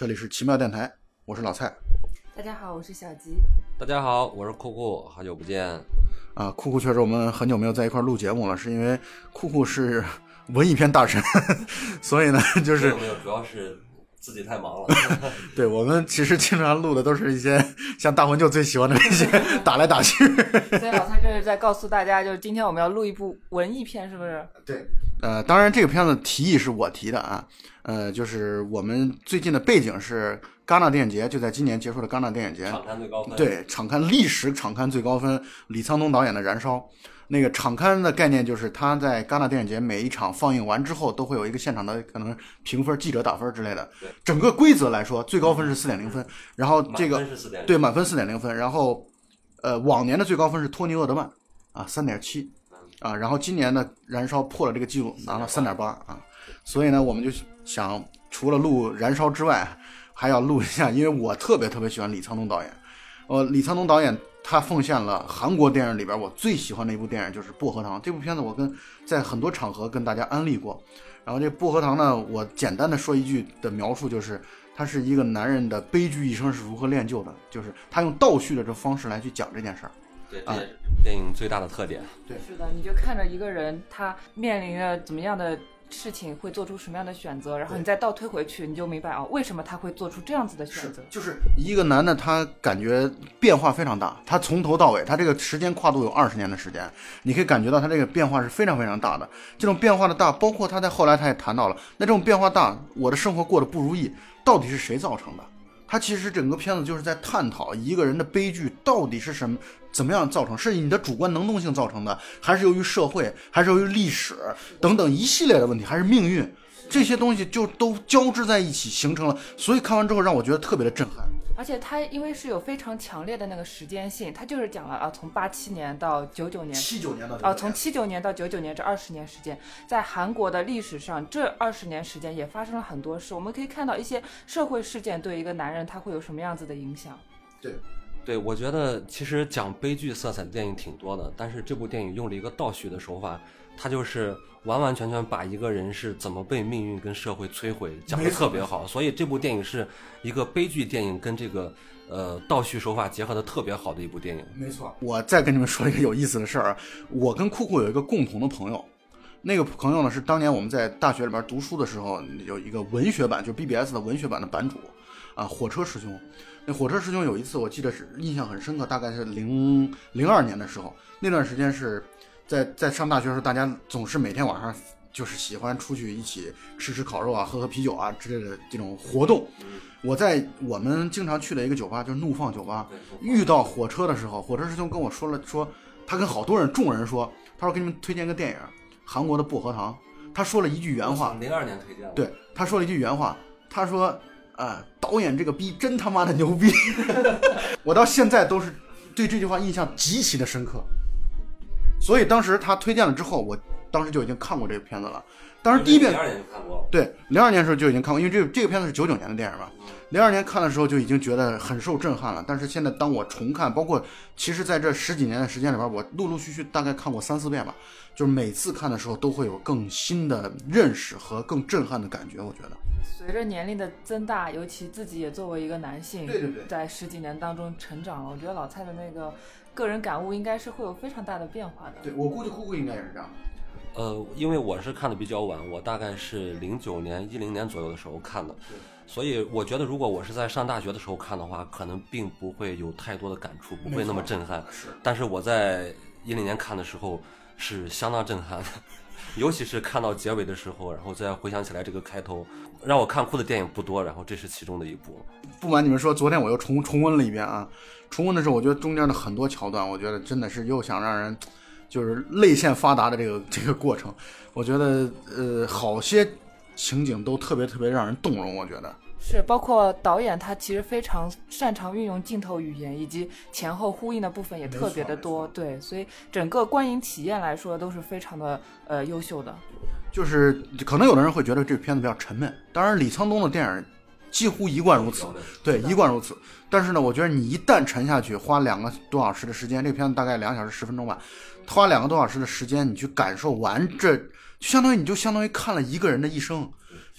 这里是奇妙电台，我是老蔡。大家好，我是小吉。大家好，我是酷酷，好久不见。啊，酷酷确实我们很久没有在一块录节目了，是因为酷酷是 文艺片大神，所以呢，就是没有，主要是自己太忙了。对我们其实经常录的都是一些像大魂就最喜欢的那些打来打去。所以老蔡这是在告诉大家，就是今天我们要录一部文艺片，是不是？对。呃，当然这个片子提议是我提的啊。呃，就是我们最近的背景是戛纳电影节，就在今年结束的戛纳电影节。场刊最高分。对，场刊历史场刊最高分，李沧东导演的《燃烧》。那个场刊的概念就是他在戛纳电影节每一场放映完之后，都会有一个现场的可能评分，记者打分之类的。对。整个规则来说，最高分是四点零分，然后这个对满分四点零分，然后呃往年的最高分是托尼·厄德曼啊三点七啊，然后今年呢《燃烧》破了这个记录，拿了三点八啊，所以呢，我们就。想除了录《燃烧》之外，还要录一下，因为我特别特别喜欢李沧东导演。呃，李沧东导演他奉献了韩国电影里边我最喜欢的一部电影，就是《薄荷糖》这部片子。我跟在很多场合跟大家安利过。然后这《薄荷糖》呢，我简单的说一句的描述，就是他是一个男人的悲剧一生是如何练就的，就是他用倒叙的这方式来去讲这件事儿。对，这也是电影最大的特点。对，是的，你就看着一个人他面临着怎么样的。事情会做出什么样的选择，然后你再倒推回去，你就明白啊，为什么他会做出这样子的选择。就是一个男的，他感觉变化非常大，他从头到尾，他这个时间跨度有二十年的时间，你可以感觉到他这个变化是非常非常大的。这种变化的大，包括他在后来他也谈到了，那这种变化大，我的生活过得不如意，到底是谁造成的？他其实整个片子就是在探讨一个人的悲剧到底是什么，怎么样造成？是你的主观能动性造成的，还是由于社会，还是由于历史等等一系列的问题，还是命运？这些东西就都交织在一起形成了。所以看完之后让我觉得特别的震撼。而且它因为是有非常强烈的那个时间性，它就是讲了啊，从八七年到九九年，七九年到啊，从七九年到九九年这二十年时间，在韩国的历史上，这二十年时间也发生了很多事。我们可以看到一些社会事件对一个男人他会有什么样子的影响。对，对我觉得其实讲悲剧色彩的电影挺多的，但是这部电影用了一个倒叙的手法。它就是完完全全把一个人是怎么被命运跟社会摧毁讲的特别好，所以这部电影是一个悲剧电影跟这个呃倒叙手法结合的特别好的一部电影。没错，我再跟你们说一个有意思的事儿，我跟酷酷有一个共同的朋友，那个朋友呢是当年我们在大学里边读书的时候有一个文学版，就 BBS 的文学版的版主啊，火车师兄。那火车师兄有一次我记得是印象很深刻，大概是零零二年的时候，那段时间是。在在上大学的时候，大家总是每天晚上就是喜欢出去一起吃吃烤肉啊，喝喝啤酒啊之类的这种活动。我在我们经常去的一个酒吧，就是怒放酒吧，遇到火车的时候，火车师兄跟我说了，说他跟好多人众人说，他说给你们推荐个电影，韩国的薄荷糖。他说了一句原话，零二年推荐的。对，他说了一句原话，他说啊，导演这个逼真他妈的牛逼。我到现在都是对这句话印象极其的深刻。所以当时他推荐了之后，我当时就已经看过这个片子了。当时第一遍，零二年就看过。对，零二年的时候就已经看过，因为这这个片子是九九年的电影嘛。零二年看的时候就已经觉得很受震撼了。但是现在当我重看，包括其实在这十几年的时间里边，我陆陆续续大概看过三四遍吧。就是每次看的时候都会有更新的认识和更震撼的感觉。我觉得，随着年龄的增大，尤其自己也作为一个男性，对对对，在十几年当中成长了。我觉得老蔡的那个。个人感悟应该是会有非常大的变化的。对我估计，酷酷应该也是这样。呃，因为我是看的比较晚，我大概是零九年、一零年左右的时候看的，所以我觉得如果我是在上大学的时候看的话，可能并不会有太多的感触，不会那么震撼。是。但是我在一零年看的时候是相当震撼的，尤其是看到结尾的时候，然后再回想起来这个开头，让我看哭的电影不多，然后这是其中的一部。不瞒你们说，昨天我又重重温了一遍啊。重温的时候，我觉得中间的很多桥段，我觉得真的是又想让人，就是泪腺发达的这个这个过程，我觉得呃，好些情景都特别特别让人动容。我觉得是，包括导演他其实非常擅长运用镜头语言，以及前后呼应的部分也特别的多。对，所以整个观影体验来说都是非常的呃优秀的。就是可能有的人会觉得这个片子比较沉闷，当然李沧东的电影。几乎一贯如此，对，一贯如此。但是呢，我觉得你一旦沉下去，花两个多小时的时间，这个片子大概两小时十分钟吧，花两个多小时的时间，你去感受完这，就相当于你就相当于看了一个人的一生，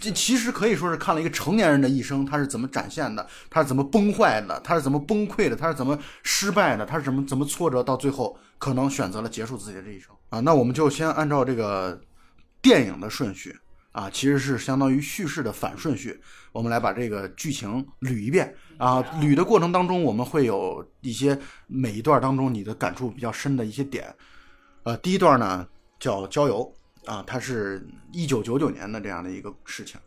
这其实可以说是看了一个成年人的一生，他是怎么展现的，他是怎么崩坏的，他是怎么崩溃的，他是怎么失败的，他是怎么怎么挫折，到最后可能选择了结束自己的这一生啊。那我们就先按照这个电影的顺序啊，其实是相当于叙事的反顺序，我们来把这个剧情捋一遍啊。捋的过程当中，我们会有一些每一段当中你的感触比较深的一些点。呃，第一段呢叫郊游。啊，它是一九九九年的这样的一个事情，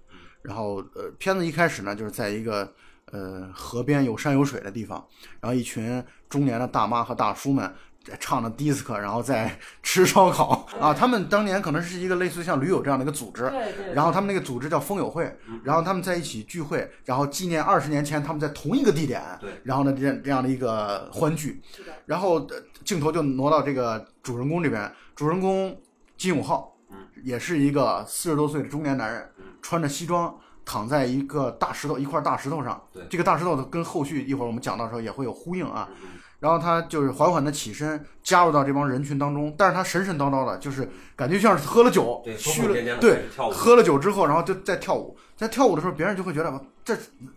然后呃，片子一开始呢，就是在一个呃河边有山有水的地方，然后一群中年的大妈和大叔们唱着迪斯科，然后在 吃烧烤啊。他们当年可能是一个类似像驴友这样的一个组织。然后他们那个组织叫风友会，然后他们在一起聚会，然后纪念二十年前他们在同一个地点，对。然后呢，这这样的一个欢聚，然后镜头就挪到这个主人公这边，主人公金永浩。也是一个四十多岁的中年男人，穿着西装躺在一个大石头一块大石头上。对，这个大石头跟后续一会儿我们讲到的时候也会有呼应啊。然后他就是缓缓的起身，加入到这帮人群当中，但是他神神叨叨的，就是感觉像是喝了酒，虚了。对，喝了酒之后，然后就在跳舞，在跳舞的时候，别人就会觉得这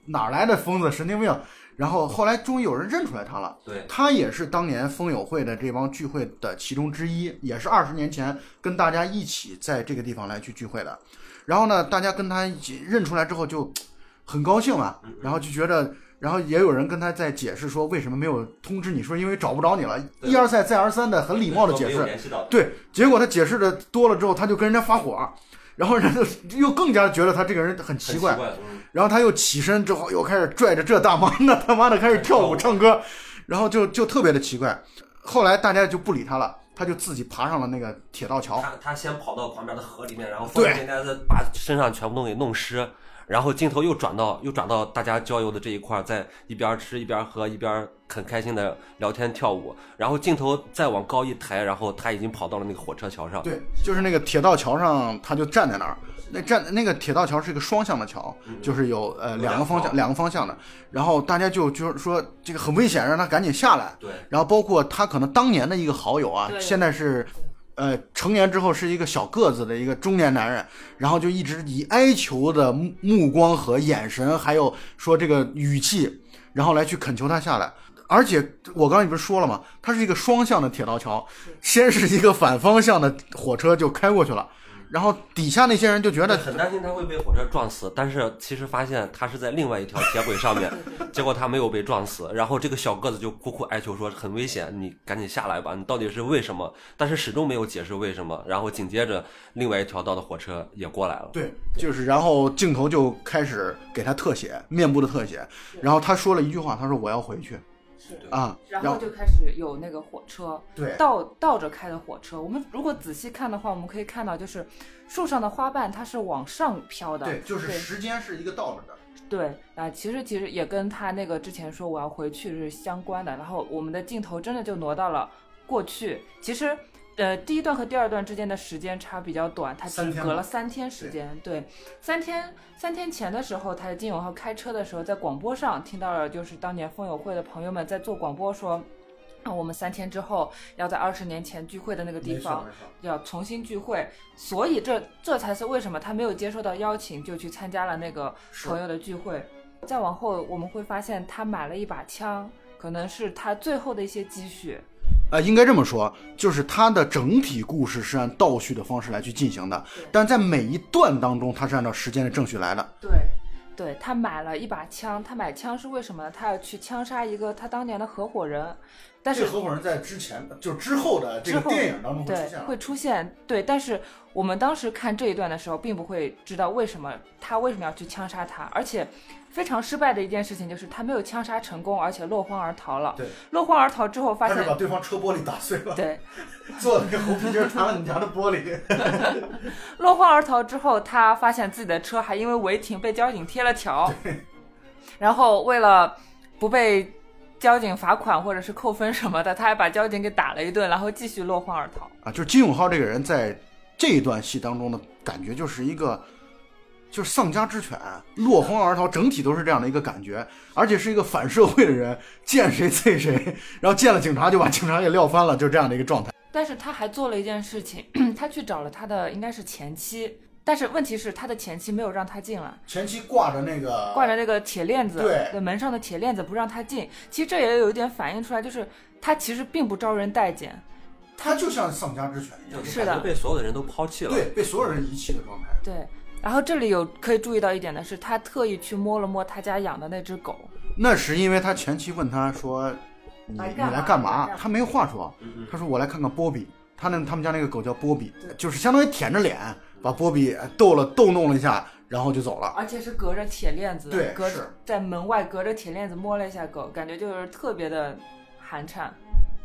哪来的疯子、神经病。然后后来终于有人认出来他了，对他也是当年风友会的这帮聚会的其中之一，也是二十年前跟大家一起在这个地方来去聚会的。然后呢，大家跟他一起认出来之后就很高兴嘛，然后就觉得，然后也有人跟他在解释说为什么没有通知你说因为找不着你了，一而再再而三的很礼貌的解释，对，结果他解释的多了之后，他就跟人家发火。然后人就又更加觉得他这个人很奇怪，然后他又起身之后又开始拽着这大妈那他妈的开始跳舞唱歌，然后就就特别的奇怪。后来大家就不理他了，他就自己爬上了那个铁道桥。他他先跑到旁边的河里面，然后疯疯癫癫的把身上全部都给弄湿。然后镜头又转到又转到大家郊游的这一块，在一边吃一边喝一边很开心的聊天跳舞。然后镜头再往高一抬，然后他已经跑到了那个火车桥上。对，就是那个铁道桥上，他就站在那儿。那站那个铁道桥是一个双向的桥，就是有呃两个方向两个方向的。然后大家就就是说这个很危险，让他赶紧下来。对。然后包括他可能当年的一个好友啊，现在是。呃，成年之后是一个小个子的一个中年男人，然后就一直以哀求的目光和眼神，还有说这个语气，然后来去恳求他下来。而且我刚才不是说了吗？它是一个双向的铁道桥，先是一个反方向的火车就开过去了。然后底下那些人就觉得很担心他会被火车撞死，但是其实发现他是在另外一条铁轨上面，结果他没有被撞死。然后这个小个子就苦苦哀求说很危险，你赶紧下来吧，你到底是为什么？但是始终没有解释为什么。然后紧接着另外一条道的火车也过来了，对，就是然后镜头就开始给他特写面部的特写，然后他说了一句话，他说我要回去。啊，然后就开始有那个火车，对，倒倒着开的火车。我们如果仔细看的话，我们可以看到，就是树上的花瓣它是往上飘的，对，就是时间是一个倒着的。对，啊，其实其实也跟他那个之前说我要回去是相关的。然后我们的镜头真的就挪到了过去，其实。呃，第一段和第二段之间的时间差比较短，他只隔了三天时间。对，三天三天前的时候，他在金永浩开车的时候，在广播上听到了，就是当年风友会的朋友们在做广播说，啊，我们三天之后要在二十年前聚会的那个地方要重新聚会，所以这这才是为什么他没有接受到邀请就去参加了那个朋友的聚会。再往后我们会发现，他买了一把枪，可能是他最后的一些积蓄。呃，应该这么说，就是它的整体故事是按倒叙的方式来去进行的，但在每一段当中，它是按照时间的正序来的。对，对他买了一把枪，他买枪是为什么呢？他要去枪杀一个他当年的合伙人，但是合伙人在之前，就之后的这个电影当中会出现，会出现。对，但是我们当时看这一段的时候，并不会知道为什么他为什么要去枪杀他，而且。非常失败的一件事情就是他没有枪杀成功，而且落荒而逃了。对，落荒而逃之后发现把对方车玻璃打碎了。对，做那个猴皮筋弹了你家的玻璃。落荒而逃之后，他发现自己的车还因为违停被交警贴了条。然后为了不被交警罚款或者是扣分什么的，他还把交警给打了一顿，然后继续落荒而逃。啊，就是金永浩这个人在这一段戏当中的感觉就是一个。就是丧家之犬，落荒而逃，整体都是这样的一个感觉，而且是一个反社会的人，见谁啐谁，然后见了警察就把警察给撂翻了，就这样的一个状态。但是他还做了一件事情，他去找了他的应该是前妻，但是问题是他的前妻没有让他进来，前妻挂着那个挂着那个铁链子，对门上的铁链子不让他进。其实这也有一点反映出来，就是他其实并不招人待见。他就像丧家之犬一样，是的被所有的人都抛弃了。对，被所有人遗弃的状态。对，然后这里有可以注意到一点的是，他特意去摸了摸他家养的那只狗。那是因为他前妻问他说：“你你来干嘛来干嘛来干？”嘛他没有话说，他说：“我来看看波比。”他那他们家那个狗叫波比，就是相当于舔着脸把波比逗了逗弄了一下，然后就走了。而且是隔着铁链子，隔对是在门外隔着铁链子摸了一下狗，感觉就是特别的寒颤。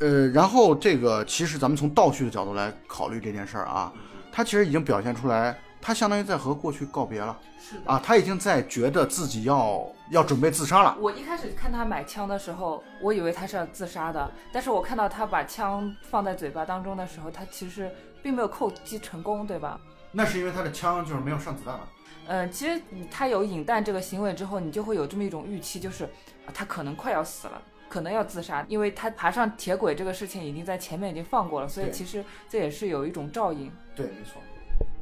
呃，然后这个其实咱们从倒叙的角度来考虑这件事儿啊，他其实已经表现出来，他相当于在和过去告别了是的。啊，他已经在觉得自己要要准备自杀了。我一开始看他买枪的时候，我以为他是要自杀的，但是我看到他把枪放在嘴巴当中的时候，他其实并没有扣击成功，对吧？那是因为他的枪就是没有上子弹了。嗯，其实他有引弹这个行为之后，你就会有这么一种预期，就是啊他可能快要死了，可能要自杀，因为他爬上铁轨这个事情已经在前面已经放过了，所以其实这也是有一种照应。对，没错。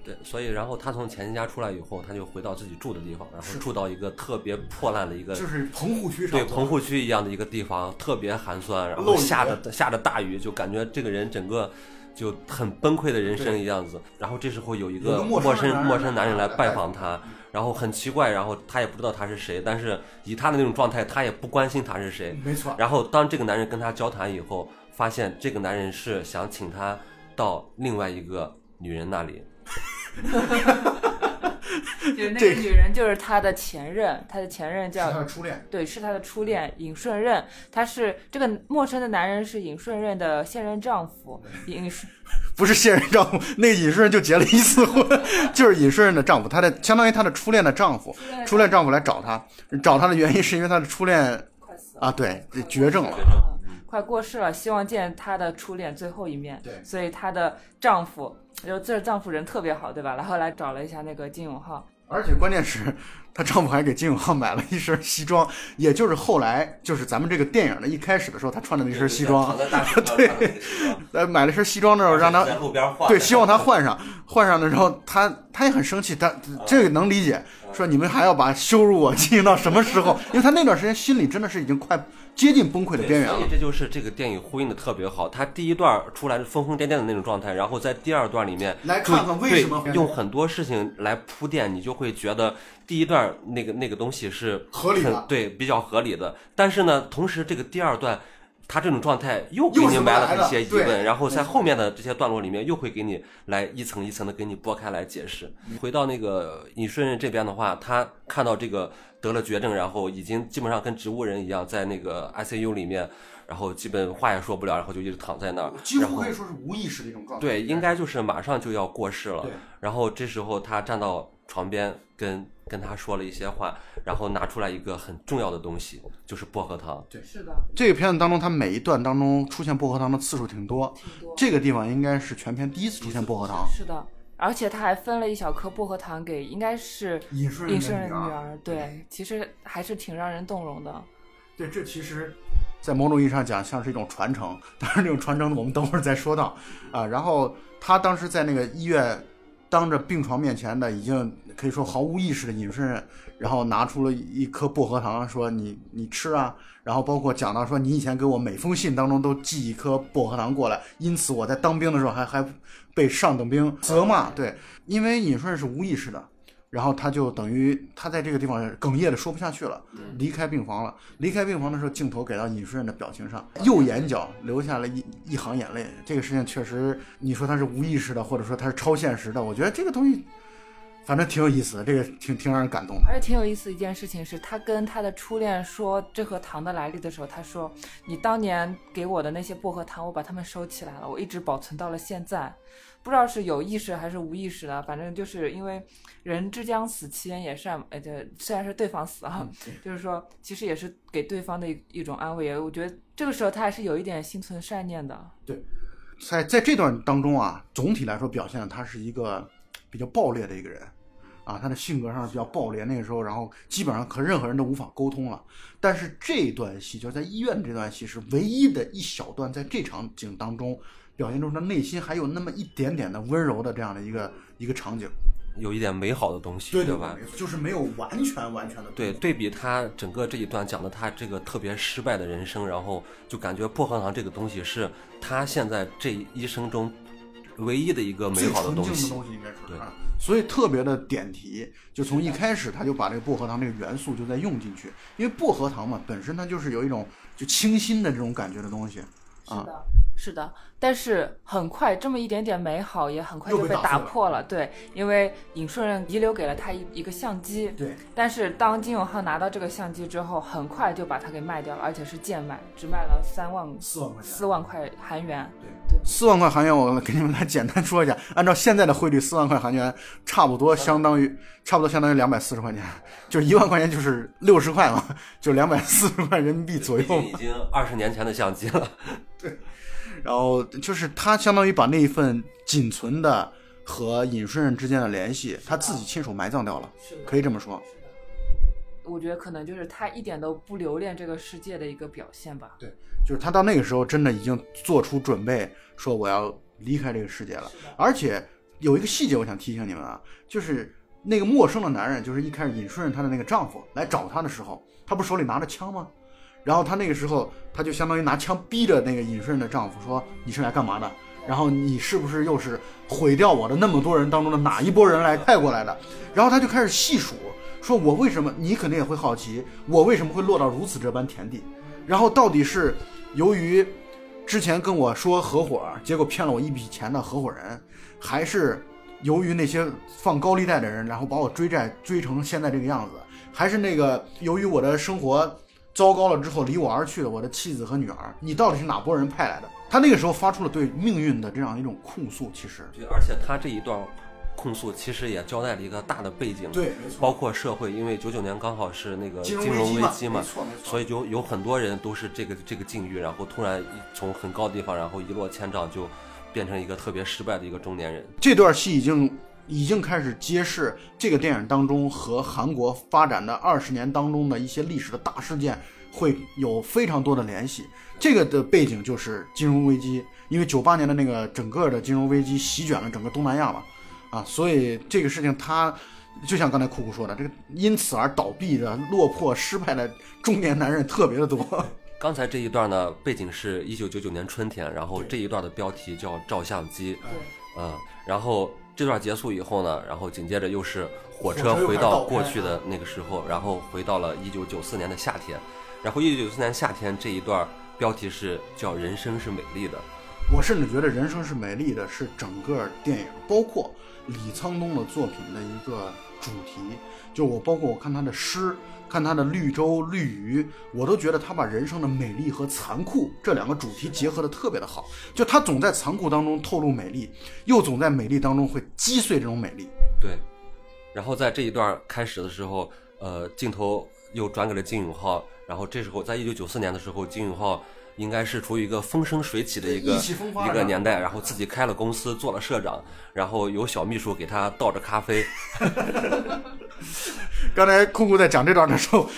对，所以然后他从前妻家出来以后，他就回到自己住的地方，然后住到一个特别破烂的一个就是棚户区上。对棚户区一样的一个地方，特别寒酸，然后下着下着大雨，就感觉这个人整个就很崩溃的人生一样子。然后这时候有一个个陌生陌生男人来来拜访他，然后很奇怪，然后他也不知道他是谁，但是以他的那种状态，他也不关心他是谁。没错。然后当这个男人跟他交谈以后，发现这个男人是想请他到另外一个女人那里。就是那个女人就是他的前任，他的前任叫他叫的初恋。对，是他的初恋尹顺任，他是这个陌生的男人是尹顺任的现任丈夫，尹顺 不是现任丈夫，那个尹顺任就结了一次婚，就是尹顺任的丈夫，他的相当于他的初恋的丈夫，初恋丈夫来找他，找他的原因是因为他的初恋。啊，对，绝症了。快过世了，希望见她的初恋最后一面。对所以她的丈夫，就这丈夫人特别好，对吧？然后来找了一下那个金永浩，而且关键是，她丈夫还给金永浩买了一身西装，也就是后来就是咱们这个电影的一开始的时候，他穿的那身西装，对呃，买了身西装之后让他在路边换。对，希望他换上，换上的时候，他他也很生气，他这个能理解，说你们还要把羞辱我进行到什么时候？因为他那段时间心里真的是已经快接近崩溃的边缘了所以。这就是这个电影呼应的特别好。他第一段出来是疯疯癫癫的那种状态，然后在第二段里面就来看看为什么对用很多事情来铺垫，你就会觉得第一段那个那个东西是合理的很对，比较合理的。但是呢，同时这个第二段。他这种状态又给你埋了一些疑问，然后在后面的这些段落里面又会给你来一层一层的给你剥开来解释。回到那个尹顺任这边的话，他看到这个得了绝症，然后已经基本上跟植物人一样，在那个 ICU 里面，然后基本话也说不了，然后就一直躺在那儿，几然后乎可以说是无意识的一种状态。对，应该就是马上就要过世了。然后这时候他站到床边跟跟他说了一些话，然后拿出来一个很重要的东西，就是薄荷糖。对是的，这个片子当中，他每一段当中出现薄荷糖的次数挺多，挺多。这个地方应该是全片第一次出现薄荷糖。是的，而且他还分了一小颗薄荷糖给，应该是尹顺尹顺的女任的女儿。对，其实还是挺让人动容的。对，这其实，在某种意义上讲，像是一种传承。当然，这种传承我们等会儿再说到啊。然后他当时在那个医院，当着病床面前的已经可以说毫无意识的尹顺任，然后拿出了一颗薄荷糖，说你你吃啊。然后包括讲到说，你以前给我每封信当中都寄一颗薄荷糖过来，因此我在当兵的时候还还被上等兵责骂。对，因为尹顺任是无意识的。然后他就等于他在这个地方哽咽的说不下去了，离开病房了。离开病房的时候，镜头给到尹顺任的表情上，右眼角流下了一一行眼泪。这个事情确实，你说他是无意识的，或者说他是超现实的，我觉得这个东西，反正挺有意思的，这个挺挺让人感动的。而且挺有意思一件事情是，他跟他的初恋说这盒糖的来历的时候，他说：“你当年给我的那些薄荷糖，我把它们收起来了，我一直保存到了现在。不知道是有意识还是无意识的，反正就是因为人之将死，其言也善。呃，这，虽然是对方死啊，就是说其实也是给对方的一一种安慰。也我觉得这个时候他还是有一点心存善念的。对在在这段当中啊，总体来说表现的他是一个比较暴烈的一个人，啊，他的性格上是比较暴烈。那个时候，然后基本上和任何人都无法沟通了。但是这段戏就是在医院这段戏是唯一的一小段，在这场景当中表现出他内心还有那么一点点的温柔的这样的一个一个场景。有一点美好的东西，对吧？就是没有完全完全的对，对比他整个这一段讲的他这个特别失败的人生，然后就感觉薄荷糖这个东西是他现在这一生中唯一的一个美好的东西。纯净的。东西应该对。所以特别的点题，就从一开始他就把这个薄荷糖这个元素就在用进去，因为薄荷糖嘛本身它就是有一种就清新的这种感觉的东西，啊。是的，是的，但是很快这么一点点美好也很快就被被打破了。对，因为尹顺任遗留给了他一一个相机，对，但是当金永浩拿到这个相机之后，很快就把它给卖掉了，而且是贱卖，只卖了三万四万块钱四万块韩元。对对四万块韩元，我给你们来简单说一下，按照现在的汇率，四万块韩元差不多相当于差不多相当于两百四十块钱，就是一万块钱就是六十块嘛，就两百四十块人民币左右。已经二十年前的相机了。然后就是他相当于把那一份仅存的和尹顺任之间的联系，他自己亲手埋葬掉了，可以这么说。我觉得可能就是他一点都不留恋这个世界的一个表现吧。对就是他到那个时候真的已经做出准备，说我要离开这个世界了。而且有一个细节，我想提醒你们啊，就是那个陌生的男人，就是一开始尹顺任她的那个丈夫来找她的时候，他不手里拿着枪吗？然后他那个时候，他就相当于拿枪逼着那个尹顺的丈夫说：“你是来干嘛的？然后你是不是又是毁掉我的那么多人当中的哪一波人来派过来的？”然后他就开始细数，说我为什么？你肯定也会好奇，我为什么会落到如此这般田地？然后到底是由于之前跟我说合伙，结果骗了我一笔钱的合伙人，还是由于那些放高利贷的人，然后把我追债追成现在这个样子，还是那个 由于我的生活糟糕了之后离我而去的我的妻子和女儿，你到底是哪拨人派来的？他那个时候发出了对命运的这样一种控诉，其实。对，而且他这一段控诉其实也交代了一个大的背景，对，没错。包括社会，因为九九年刚好是那个金金融危机嘛。机嘛没，错没错。所以就有很多人都是这个这个境遇，然后突然从很高的地方，然后一落千丈，就变成一个特别失败的一个中年人。这段戏已经已经开始揭示这个电影当中和韩国发展的二十年当中的一些历史的大事件会有非常多的联系。这个的背景就是金融危机，因为九八年的那个整个的金融危机席卷了整个东南亚嘛，啊，所以这个事情它就像刚才酷酷说的，这个因此而倒闭的、落魄、失败的中年男人特别的多。刚才这一段呢，背景是一九九九年春天，然后这一段的标题叫“照相机”，嗯，然后这段结束以后呢，然后紧接着又是火车回到过去的那个时候，然后回到了一九九四年的夏天，然后一九九四年夏天这一段标题是叫“人生是美丽的我甚至觉得《人生是美丽的》是整个电影，包括李沧东的作品的一个主题。就我包括我看他的诗，看他的绿洲、绿鱼，我都觉得他把人生的美丽和残酷这两个主题结合的特别的好。就他总在残酷当中透露美丽，又总在美丽当中会击碎这种美丽。”，对。然后在这一段开始的时候，呃，镜头又转给了金永浩，然后这时候在一九九四年的时候，金永浩应该是处于一个风生水起的一个一个年代，然后自己开了公司，做了社长，然后有小秘书给他倒着咖啡，刚才酷酷在讲这段的时候，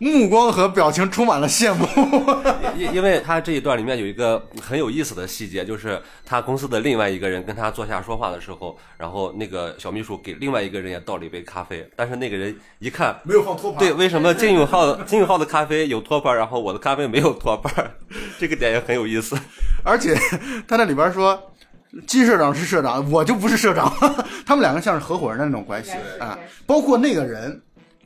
目光和表情充满了羡慕。因因为他这一段里面有一个很有意思的细节，就是他公司的另外一个人跟他坐下说话的时候，然后那个小秘书给另外一个人也倒了一杯咖啡，但是那个人一看。没有放托盘，对，为什么金永浩 金永浩的咖啡有托盘，然后我的咖啡没有托盘？这个点也很有意思。而且他那里边说，金社长是社长，我就不是社长，他们两个像是合伙人的那种关系啊。包括那个人，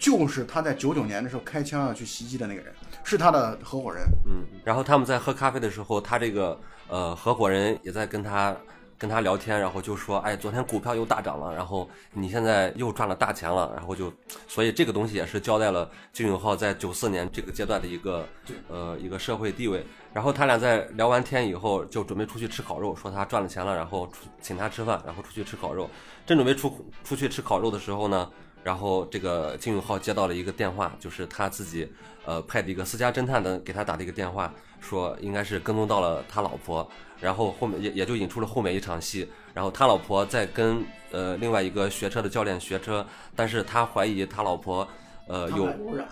就是他在九九年的时候开枪要去袭击的那个人，是他的合伙人。嗯，然后他们在喝咖啡的时候，他这个呃合伙人也在跟他跟他聊天，然后就说，哎，昨天股票又大涨了，然后你现在又赚了大钱了，然后就，所以这个东西也是交代了金永浩在九四年这个阶段的一个呃一个社会地位。然后他俩在聊完天以后，就准备出去吃烤肉，说他赚了钱了，然后出请他吃饭，然后出去吃烤肉。正准备出出去吃烤肉的时候呢，然后这个金永浩接到了一个电话，就是他自己呃派的一个私家侦探的给他打的一个电话，说应该是跟踪到了他老婆，然后后面也也就引出了后面一场戏，然后他老婆在跟呃另外一个学车的教练学车，但是他怀疑他老婆呃有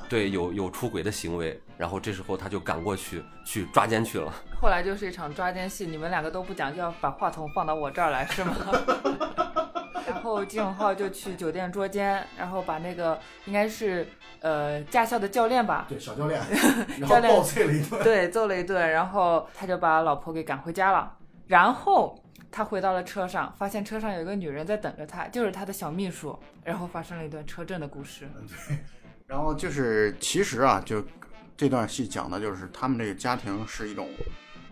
对有有出轨的行为，然后这时候他就赶过去去抓奸去了。后来就是一场抓奸戏，你们两个都不讲，就要把话筒放到我这儿来是吗？然后金永浩就去酒店捉奸，然后把那个应该是呃驾校的教练吧，对小教练，然教练后暴揍了一顿。对，揍了一顿，然后他就把老婆给赶回家了。然后他回到了车上，发现车上有一个女人在等着他，就是他的小秘书。然后发生了一段车震的故事。对然后就是其实啊，就这段戏讲的就是他们这个家庭是一种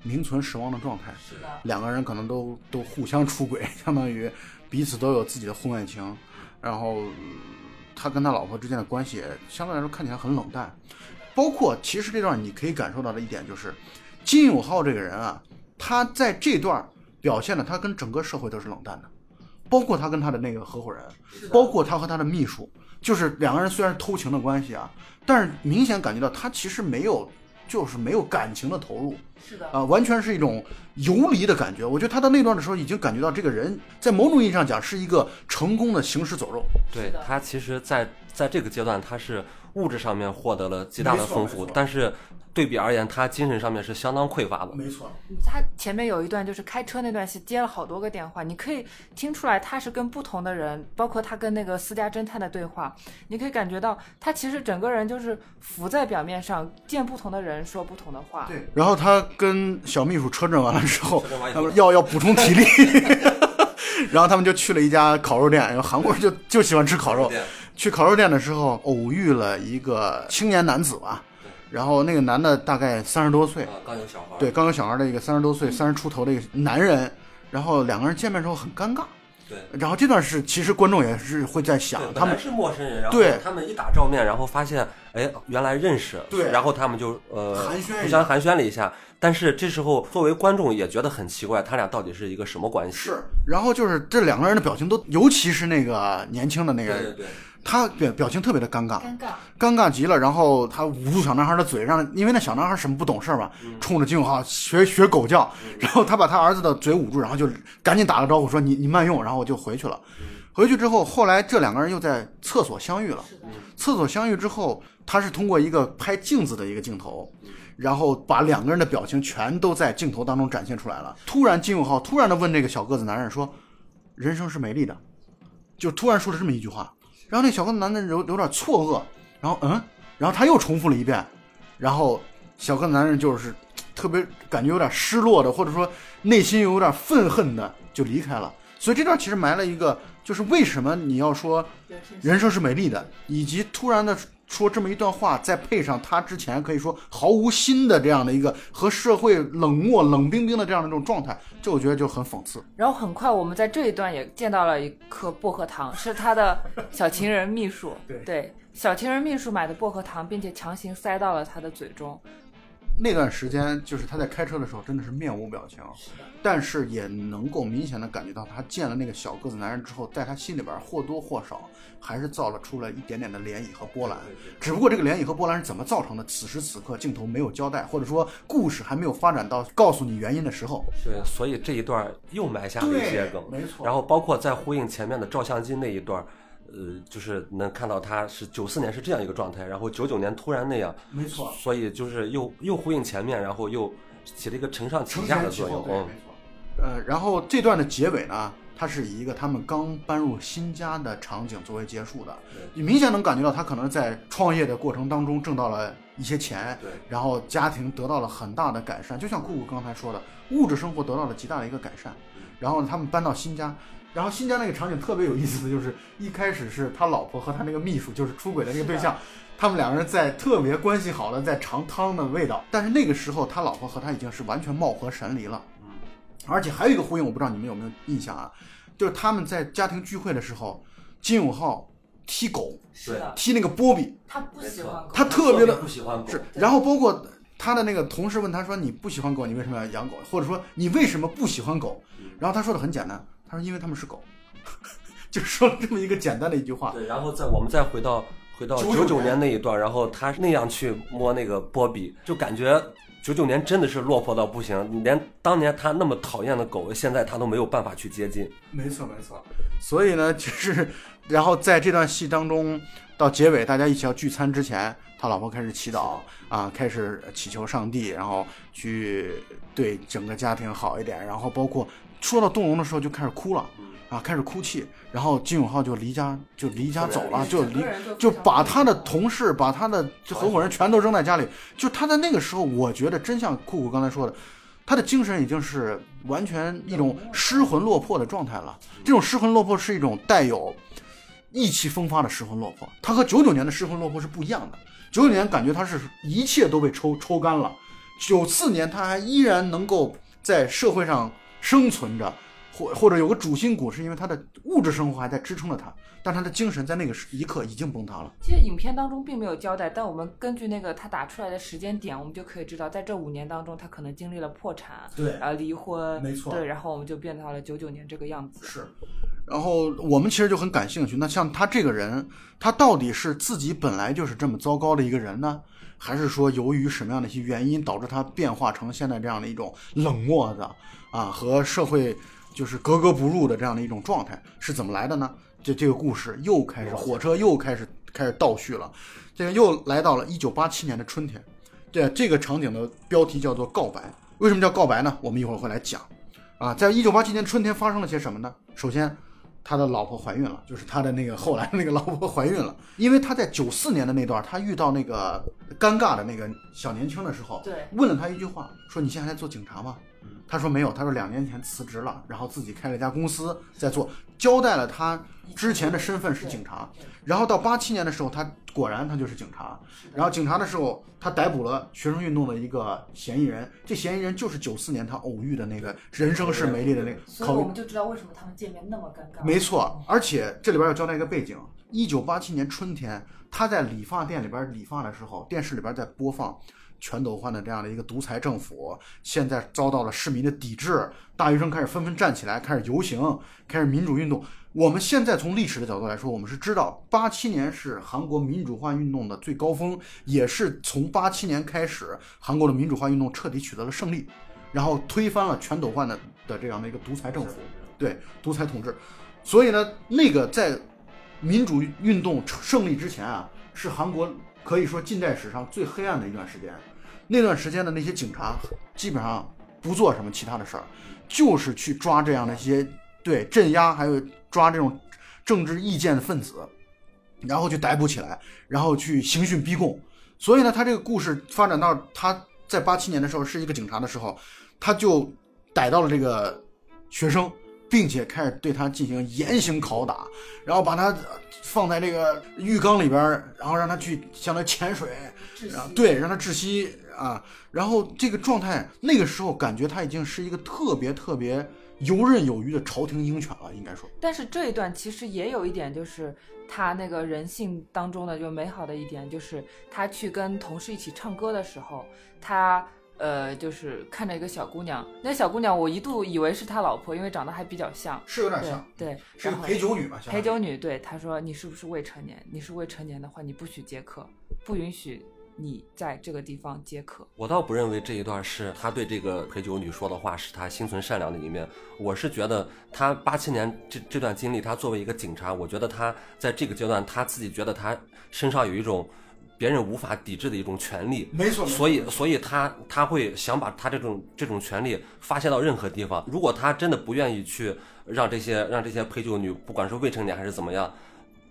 名存实亡的状态。是的，两个人可能都都互相出轨，相当于彼此都有自己的婚外情，然后呃他跟他老婆之间的关系也相对来说看起来很冷淡。包括其实这段你可以感受到的一点就是，金永浩这个人啊，他在这段表现的他跟整个社会都是冷淡的，包括他跟他的那个合伙人，包括他和他的秘书，就是两个人虽然是偷情的关系啊，但是明显感觉到他其实没有，就是没有感情的投入。是的，啊，完全是一种游离的感觉。我觉得他到那段的时候，已经感觉到这个人在某种意义上讲是一个成功的行尸走肉。对他其实在，在这个阶段，他是物质上面获得了极大的丰富但是对比而言，他精神上面是相当匮乏的。没错，他前面有一段就是开车那段戏，接了好多个电话，你可以听出来他是跟不同的人，包括他跟那个私家侦探的对话，你可以感觉到他其实整个人就是浮在表面上，见不同的人说不同的话。对。然后他跟小秘书车震完了之后他们要要补充体力，然后他们就去了一家烤肉店，韩国人就就喜欢吃烤肉。去烤肉店的时候，偶遇了一个青年男子吧，然后那个男的大概三十多岁，啊，刚有小孩，对，刚有小孩的一个三十多岁、三十出头的一个男人，然后两个人见面之后很尴尬。对。然后这段是其实观众也是会在想，，他们是陌生人，然后对他们一打照面，然后发现，哎，原来认识，对然后他们就呃寒暄互相寒暄了一下，但是这时候作为观众也觉得很奇怪，他俩到底是一个什么关系？是，然后就是这两个人的表情都，尤其是那个年轻的那个人，对对对，他表表情特别的尴尬，尴尬，尴尬极了。然后他捂住小男孩的嘴，让因为那小男孩什么不懂事儿嘛，冲着金永浩学学狗叫，然后他把他儿子的嘴捂住，然后就赶紧打了招呼说你你慢用，然后我就回去了。回去之后，后来这两个人又在厕所相遇了。厕所相遇之后，他是通过一个拍镜子的一个镜头，然后把两个人的表情全都在镜头当中展现出来了。突然，金永浩突然的问这个小个子男人说：“人生是美丽的。”就突然说了这么一句话，然后那小个子男的有有点错愕，然后嗯，然后他又重复了一遍，然后小个子男人就是特别感觉有点失落的，或者说内心有点愤恨的就离开了。所以这段其实埋了一个，就是为什么你要说人生是美丽的，以及突然的说这么一段话，再配上他之前可以说毫无心的这样的一个和社会冷漠、冷冰冰的这样的一种状态，这我觉得就很讽刺。然后很快我们在这一段也见到了一颗薄荷糖，是他的小情人秘书，对小情人秘书买的薄荷糖，并且强行塞到了他的嘴中。那段时间，就是他在开车的时候，真的是面无表情，但是也能够明显的感觉到，他见了那个小个子男人之后，在他心里边或多或少还是造了出了一点点的涟漪和波澜。只不过这个涟漪和波澜是怎么造成的，此时此刻镜头没有交代，或者说故事还没有发展到告诉你原因的时候。对，所以这一段又埋下了一些梗，没错。然后包括在呼应前面的照相机那一段，呃，就是能看到他是九四年是这样一个状态，然后九九年突然那样，没错，所以就是又又呼应前面，然后又起了一个承上启下的作用嗯没，错。呃，然后这段的结尾呢，它是以一个他们刚搬入新家的场景作为结束的。你明显能感觉到他可能在创业的过程当中挣到了一些钱，对然后家庭得到了很大的改善，就像酷酷刚才说的，物质生活得到了极大的一个改善。然后他们搬到新家，然后新疆那个场景特别有意思的就是，一开始是他老婆和他那个秘书，就是出轨的那个对象，他们两个人在特别关系好的在尝汤的味道，但是那个时候他老婆和他已经是完全貌合神离了。而且还有一个呼应，我不知道你们有没有印象啊，就是他们在家庭聚会的时候，金永浩踢狗，是的，踢那个波比，他不喜欢狗，他特别的不喜欢狗，是，然后包括他的那个同事问他说：“你不喜欢狗，你为什么要养狗？或者说你为什么不喜欢狗？”然后他说的很简单，他说：“因为他们是狗。”就说了这么一个简单的一句话。对，然后再我们再回到回到九九年那一段，然后他那样去摸那个波比，就感觉九九年真的是落魄到不行，连当年他那么讨厌的狗，现在他都没有办法去接近。没错，没错。所以呢，就是，然后在这段戏当中，到结尾大家一起要聚餐之前，他老婆开始祈祷啊，开始祈求上帝，然后去对整个家庭好一点，然后包括说到动容的时候就开始哭了，啊，开始哭泣，然后金永浩就离家就离家走了，就离就把他的同事、把他的合伙人全都扔在家里。就他在那个时候，我觉得真像酷酷刚才说的，他的精神已经是完全一种失魂落魄的状态了。这种失魂落魄是一种带有意气风发的失魂落魄，他和九九年的失魂落魄是不一样的。九九年感觉他是一切都被抽抽干了，九四年他还依然能够在社会上生存着，或或者有个主心骨，是因为他的物质生活还在支撑着他，但他的精神在那个时一刻已经崩塌了。其实影片当中并没有交代，但我们根据那个他打出来的时间点，我们就可以知道，在这五年当中，他可能经历了破产，对呃，离婚，没错对，然后我们就变到了九九年这个样子。是，然后我们其实就很感兴趣，那像他这个人，他到底是自己本来就是这么糟糕的一个人呢，还是说由于什么样的一些原因导致他变化成现在这样的一种冷漠的啊和社会就是格格不入的这样的一种状态，是怎么来的呢？这这个故事又开始，火车又开始开始倒叙了，这个又来到了一九八七年的春天，这这个场景的标题叫做告白。为什么叫告白呢？我们一会儿会来讲。啊，在一九八七年春天发生了些什么呢？首先，他的老婆怀孕了，就是他的那个后来的那个老婆怀孕了，因为他在九四年的那段，他遇到那个尴尬的那个小年轻的时候，对问了他一句话，说你现在还在做警察吗？他说没有，他说两年前辞职了，然后自己开了一家公司在做，交代了他之前的身份是警察，然后到八七年的时候，他果然他就是警察，然后警察的时候，他逮捕了学生运动的一个嫌疑人，这嫌疑人就是九四年他偶遇的那个人生是美丽的那个考所以我们就知道为什么他们见面那么尴尬。没错，而且这里边要交代一个背景：一九八七年春天，他在理发店里边理发的时候，电视里边在播放全斗焕的这样的一个独裁政府，现在遭到了市民的抵制，大学生开始纷纷站起来，开始游行，开始民主运动。我们现在从历史的角度来说，我们是知道八七年是韩国民主化运动的最高峰，也是从八七年开始，韩国的民主化运动彻底取得了胜利，然后推翻了全斗焕的的这样的一个独裁政府，对独裁统治。所以呢，那个在民主运动胜利之前啊，是韩国可以说近代史上最黑暗的一段时间。那段时间的那些警察基本上不做什么其他的事儿，就是去抓这样的一些对镇压，还有抓这种政治意见的分子，然后去逮捕起来，然后去刑讯逼供。所以呢，他这个故事发展到他在八七年的时候是一个警察的时候，他就逮到了这个学生，并且开始对他进行严刑拷打，然后把他放在这个浴缸里边，然后让他去向他潜水，然后对，让他窒息啊，然后这个状态，那个时候感觉他已经是一个特别特别游刃有余的朝廷鹰犬了，应该说。但是这一段其实也有一点，就是他那个人性当中的就美好的一点，就是他去跟同事一起唱歌的时候，他呃就是看着一个小姑娘，那小姑娘我一度以为是他老婆，因为长得还比较像，是有点像，对，是个然后陪酒女吧？相当于陪酒女对他说：“你是不是未成年？你是未成年的话，你不许接客，不允许你在这个地方接客。我倒不认为这一段是他对这个陪酒女说的话是他心存善良的一面。我是觉得他八七年这这段经历，他作为一个警察，我觉得他在这个阶段他自己觉得他身上有一种别人无法抵制的一种权利，没错，所以，所以他他会想把他这种这种权利发泄到任何地方。如果他真的不愿意去让这些让这些陪酒女，不管是未成年还是怎么样，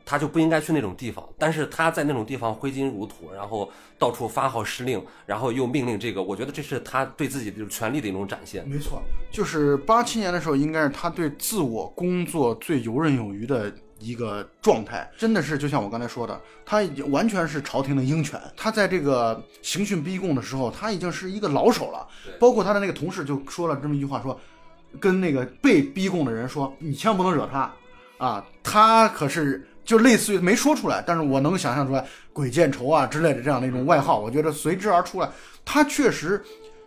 他就不应该去那种地方。但是他在那种地方挥金如土，然后到处发号施令，然后又命令这个，我觉得这是他对自己的权利的一种展现。没错，就是八七年的时候，应该是他对自我工作最游刃有余的一个状态，真的是就像我刚才说的，他已经完全是朝廷的鹰犬。他在这个刑讯逼供的时候，他已经是一个老手了。包括他的那个同事就说了这么一句话，说跟那个被逼供的人说：“你千万不能惹他啊，他可是。”就类似于没说出来，但是我能想象出来“鬼见愁”啊之类的这样的一种外号，我觉得随之而出来。他确实，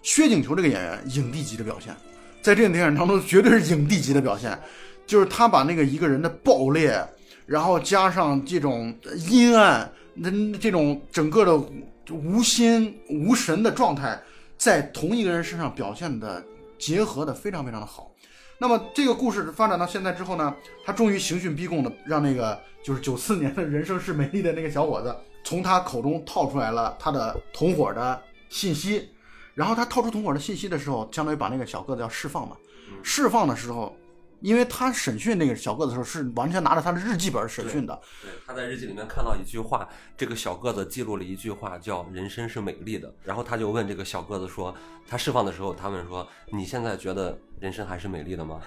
薛景求这个演员影帝级的表现，在这个电影当中绝对是影帝级的表现，就是他把那个一个人的暴烈，然后加上这种阴暗，那这种整个的无心无神的状态，在同一个人身上表现的结合的非常非常的好。那么这个故事发展到现在之后呢，他终于刑讯逼供的让那个就是九四年的人生是美丽的那个小伙子，从他口中套出来了他的同伙的信息，然后他套出同伙的信息的时候，相当于把那个小个子要释放嘛。释放的时候，因为他审讯那个小个子的时候是完全拿着他的日记本审讯的，对，他在日记里面看到一句话，这个小个子记录了一句话，叫“人生是美丽的”。然后他就问这个小个子说，他释放的时候，他问说：“你现在觉得人生还是美丽的吗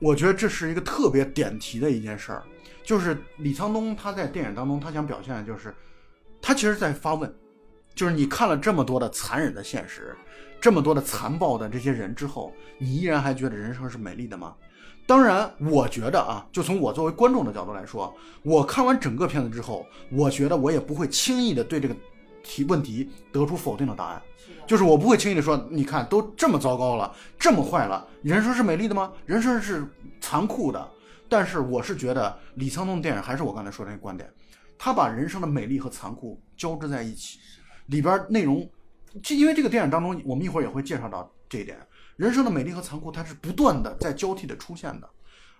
我觉得这是一个特别点题的一件事儿，就是李沧东他在电影当中他想表现的就是，他其实在发问，就是你看了这么多的残忍的现实，这么多的残暴的这些人之后，你依然还觉得人生是美丽的吗？当然，我觉得啊，就从我作为观众的角度来说，我看完整个片子之后，我觉得我也不会轻易的对这个题问题得出否定的答案。就是我不会轻易的说，你看都这么糟糕了，这么坏了，人生是美丽的吗？人生是残酷的。但是我是觉得李沧东的电影还是我刚才说的那个观点，他把人生的美丽和残酷交织在一起，里边内容，这因为这个电影当中，我们一会儿也会介绍到这一点，人生的美丽和残酷它是不断的在交替的出现的，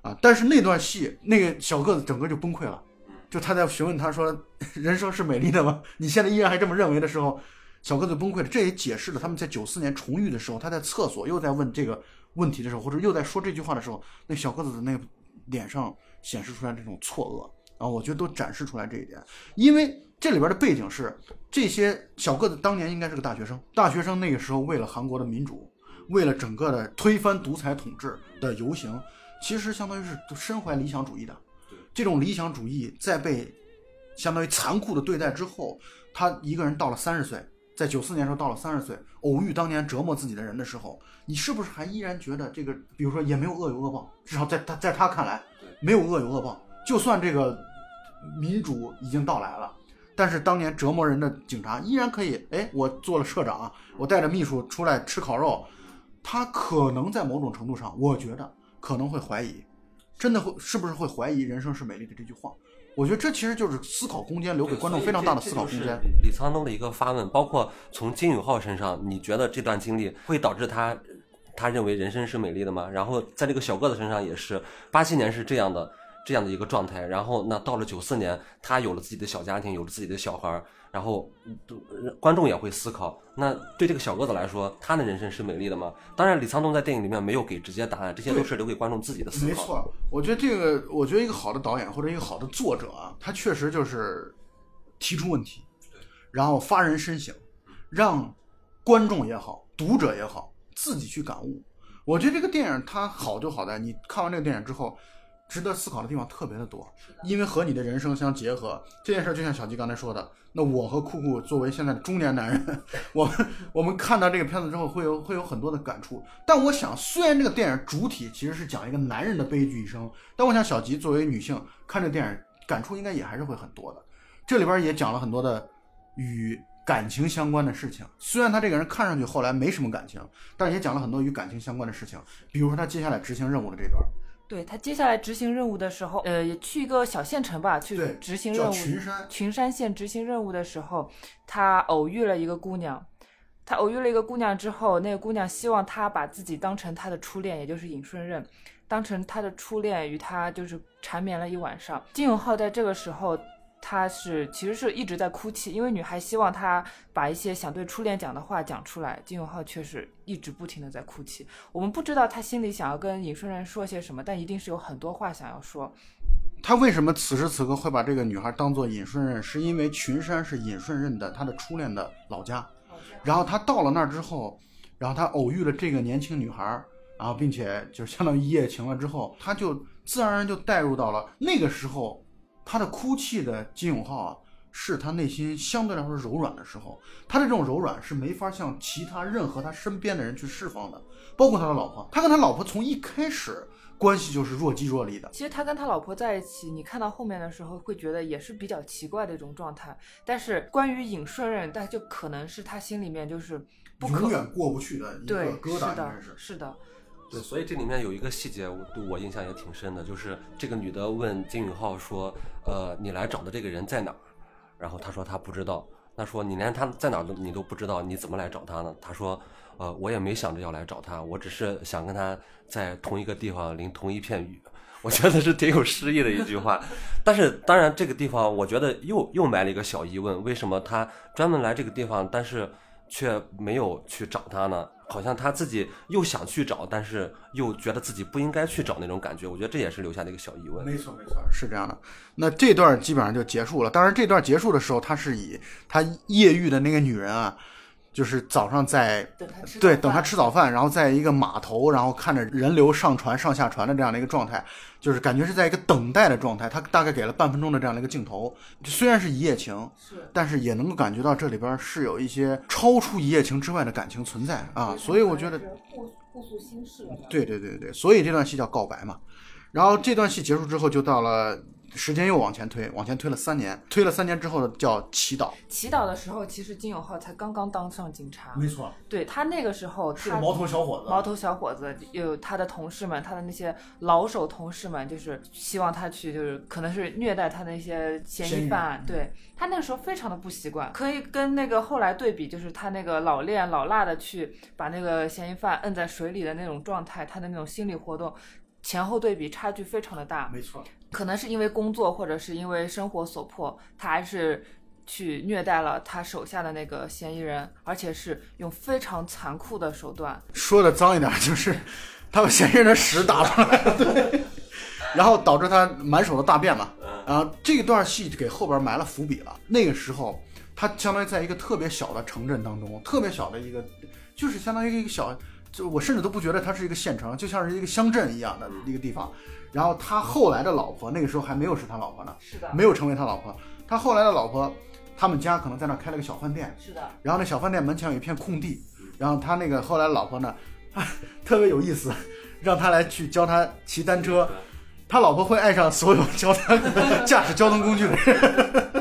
啊，但是那段戏那个小个子整个就崩溃了，就他在询问他说 人生是美丽的吗？你现在依然还这么认为的时候。小个子崩溃了，这也解释了他们在九四年重遇的时候，他在厕所又在问这个问题的时候，或者又在说这句话的时候，那小个子的那个脸上显示出来这种错愕啊，我觉得都展示出来这一点。因为这里边的背景是，这些小个子当年应该是个大学生，大学生那个时候为了韩国的民主，为了整个的推翻独裁统治的游行，其实相当于是身怀理想主义的。这种理想主义在被相当于残酷的对待之后，他一个人到了三十岁。在九四年时候到了三十岁，偶遇当年折磨自己的人的时候，你是不是还依然觉得这个，比如说也没有恶有恶报，至少在他在他看来，没有恶有恶报。就算这个民主已经到来了，但是当年折磨人的警察依然可以，哎，我做了社长，我带着秘书出来吃烤肉，他可能在某种程度上，我觉得可能会怀疑，真的会是不是会怀疑人生是美丽的这句话。我觉得这其实就是思考空间，留给观众非常大的思考空间。李沧东的一个发问，包括从金允浩身上，你觉得这段经历会导致他，他认为人生是美丽的吗？然后在这个小个子身上也是，八七年是这样的这样的一个状态，然后那到了九四年，他有了自己的小家庭，有了自己的小孩儿，然后观众也会思考，那对这个小个子来说，他的人生是美丽的吗？当然，李沧东在电影里面没有给直接答案，这些都是留给观众自己的思考。没错，我觉得这个，我觉得一个好的导演或者一个好的作者啊，他确实就是提出问题，然后发人深省，让观众也好，读者也好，自己去感悟。我觉得这个电影它好就好在你看完这个电影之后。值得思考的地方特别的多，因为和你的人生相结合。这件事就像小吉刚才说的，那我和酷酷作为现在的中年男人，我们我们看到这个片子之后会有会有很多的感触。但我想，虽然这个电影主体其实是讲一个男人的悲剧一生，但我想小吉作为女性看这个电影感触应该也还是会很多的。这里边也讲了很多的与感情相关的事情。虽然他这个人看上去后来没什么感情，但也讲了很多与感情相关的事情，比如说他接下来执行任务的这段。对他接下来执行任务的时候，呃，去一个小县城吧，去执行任务。群山。群山县执行任务的时候，他偶遇了一个姑娘。他偶遇了一个姑娘之后，那个姑娘希望他把自己当成他的初恋，也就是尹顺任，当成他的初恋，与他就是缠绵了一晚上。金永浩在这个时候。他是其实是一直在哭泣，因为女孩希望他把一些想对初恋讲的话讲出来。金永浩却是一直不停的在哭泣。我们不知道他心里想要跟尹顺任说些什么，但一定是有很多话想要说。他为什么此时此刻会把这个女孩当做尹顺任？是因为群山是尹顺任的他的初恋的老家。然后他到了那儿之后，然后他偶遇了这个年轻女孩，然后并且就相当于一夜情了之后，他就自然而然就带入到了那个时候。他的哭泣的金永浩啊，是他内心相对来说柔软的时候。他的这种柔软是没法向其他任何他身边的人去释放的，包括他的老婆。他跟他老婆从一开始关系就是若即若离的。其实他跟他老婆在一起，你看到后面的时候会觉得也是比较奇怪的一种状态。但是关于尹顺任，但就可能是他心里面就是永远过不去的一个疙瘩，是的，是的。所以这里面有一个细节，我对我印象也挺深的，就是这个女的问金允浩说：“呃，你来找的这个人在哪儿？”然后他说他不知道。那说你连他在哪儿都你都不知道，你怎么来找他呢？他说：“呃，我也没想着要来找他，我只是想跟他在同一个地方淋同一片雨。”我觉得是挺有诗意的一句话。但是当然，这个地方我觉得又又埋了一个小疑问：为什么他专门来这个地方？但是却没有去找他呢？好像他自己又想去找，但是又觉得自己不应该去找那种感觉。我觉得这也是留下的一个小疑问。没错，没错，是这样的。那这段基本上就结束了。当然，这段结束的时候，他是以他夜遇的那个女人啊，就是早上在等他吃对等他吃早饭，然后在一个码头，然后看着人流上船上下船的这样的一个状态，就是感觉是在一个等待的状态。他大概给了半分钟的这样的一个镜头，虽然是一夜情，是但是也能够感觉到这里边是有一些超出一夜情之外的感情存在啊。所以我觉得互互诉心事。对对对对，所以这段戏叫告白嘛。然后这段戏结束之后，就到了时间又往前推，往前推了三年，推了三年之后叫祈祷。祈祷的时候，其实金永浩才刚刚当上警察，没错，对他那个时候他头小伙子毛头小伙子有他的同事们，他的那些老手同事们，就是希望他去，就是可能是虐待他的那些嫌疑犯。对他那个时候非常的不习惯，可以跟那个后来对比，就是他那个老练老辣的去把那个嫌疑犯摁在水里的那种状态，他的那种心理活动。前后对比差距非常的大，没错，可能是因为工作或者是因为生活所迫，他还是去虐待了他手下的那个嫌疑人，而且是用非常残酷的手段。说的脏一点就是，他把嫌疑人的屎打出来，对，然后导致他满手的大便嘛。然后这段戏给后边埋了伏笔了。那个时候，他相当于在一个特别小的城镇当中，特别小的一个，就是相当于一个小，就我甚至都不觉得它是一个县城，就像是一个乡镇一样的一个地方。然后他后来的老婆，那个时候还没有是他老婆呢，是的。没有成为他老婆。他后来的老婆，他们家可能在那儿开了个小饭店，是的，然后那小饭店门前有一片空地，然后他那个后来老婆呢，特别有意思，让他来去教他骑单车，他老婆会爱上所有教他 驾驶交通工具的人。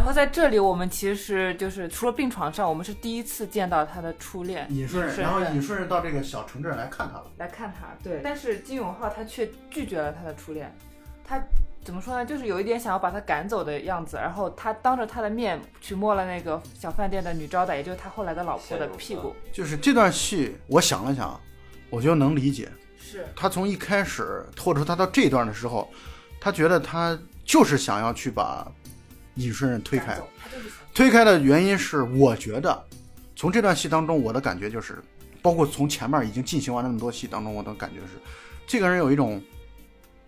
然后在这里，我们其实就是除了病床上，我们是第一次见到他的初恋尹顺，然后尹顺任到这个小城镇来看他了。来看他，对。但是金永浩他却拒绝了他的初恋，他怎么说呢？就是有一点想要把他赶走的样子。然后他当着他的面去摸了那个小饭店的女招待，也就是他后来的老婆的屁股。就是这段戏，我想了想，我觉得能理解。是他从一开始，或者说他到这段的时候，他觉得他就是想要去把尹顺任推开推开的原因是，我觉得从这段戏当中，我的感觉就是，包括从前面已经进行完那么多戏当中，我的感觉是，这个人有一种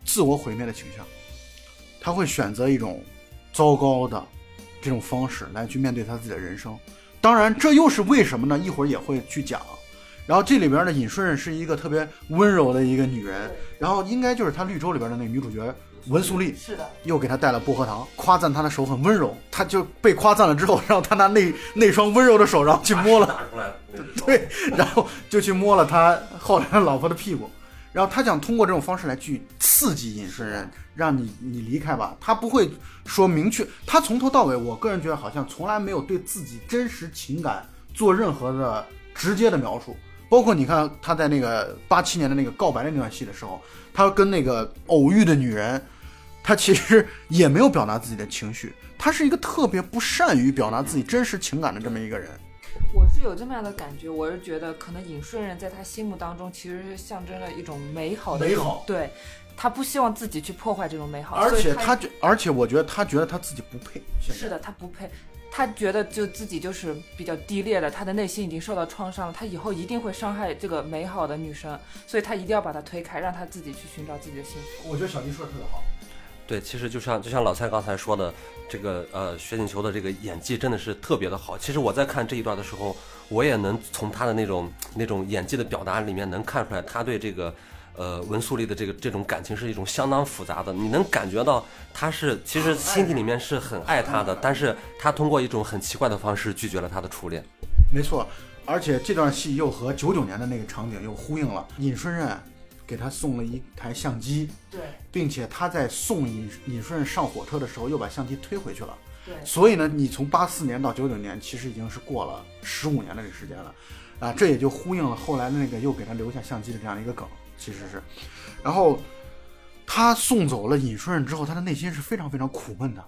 自我毁灭的倾向，他会选择一种糟糕的这种方式来去面对他自己的人生。当然，这又是为什么呢？一会儿也会去讲。然后这里边的尹顺任是一个特别温柔的一个女人，然后应该就是他绿洲里边的那个女主角文素丽，是的，又给他带了薄荷糖，夸赞他的手很温柔。他就被夸赞了之后，然后他拿那那双温柔的手，然后去摸了，打出来了，对，然后就去摸了他后来的老婆的屁股。然后他想通过这种方式来去刺激尹顺人，让你你离开吧。他不会说明确，他从头到尾，我个人觉得好像从来没有对自己真实情感做任何的直接的描述。包括你看他在那个八七年的那个告白的那段戏的时候，他跟那个偶遇的女人，他其实也没有表达自己的情绪，他是一个特别不善于表达自己真实情感的这么一个人。我是有这么样的感觉，我是觉得可能尹顺任在他心目当中其实是象征了一种美好的美好对他不希望自己去破坏这种美好，而且他觉，而且我觉得他觉得他自己不配。现在是的，他不配。他觉得就自己就是比较低劣的，他的内心已经受到创伤了，他以后一定会伤害这个美好的女生，所以他一定要把她推开，让她自己去寻找自己的幸福。我觉得小迪说的特别好。对，其实就像就像老蔡刚才说的，这个呃薛景球的这个演技真的是特别的好。其实我在看这一段的时候，我也能从他的那种那种演技的表达里面能看出来，他对这个呃文素丽的这个这种感情是一种相当复杂的。你能感觉到他是其实心底里面是很爱她的，但是他通过一种很奇怪的方式拒绝了他的初恋。没错，而且这段戏又和九九年的那个场景又呼应了。尹顺任给他送了一台相机，对并且他在送尹尹顺上火车的时候又把相机推回去了。对，所以呢，你从八四年到九九年，其实已经是过了十五年的这个时间了，啊，这也就呼应了后来的那个又给他留下相机的这样一个梗，其实是。然后他送走了尹顺之后，他的内心是非常非常苦闷的。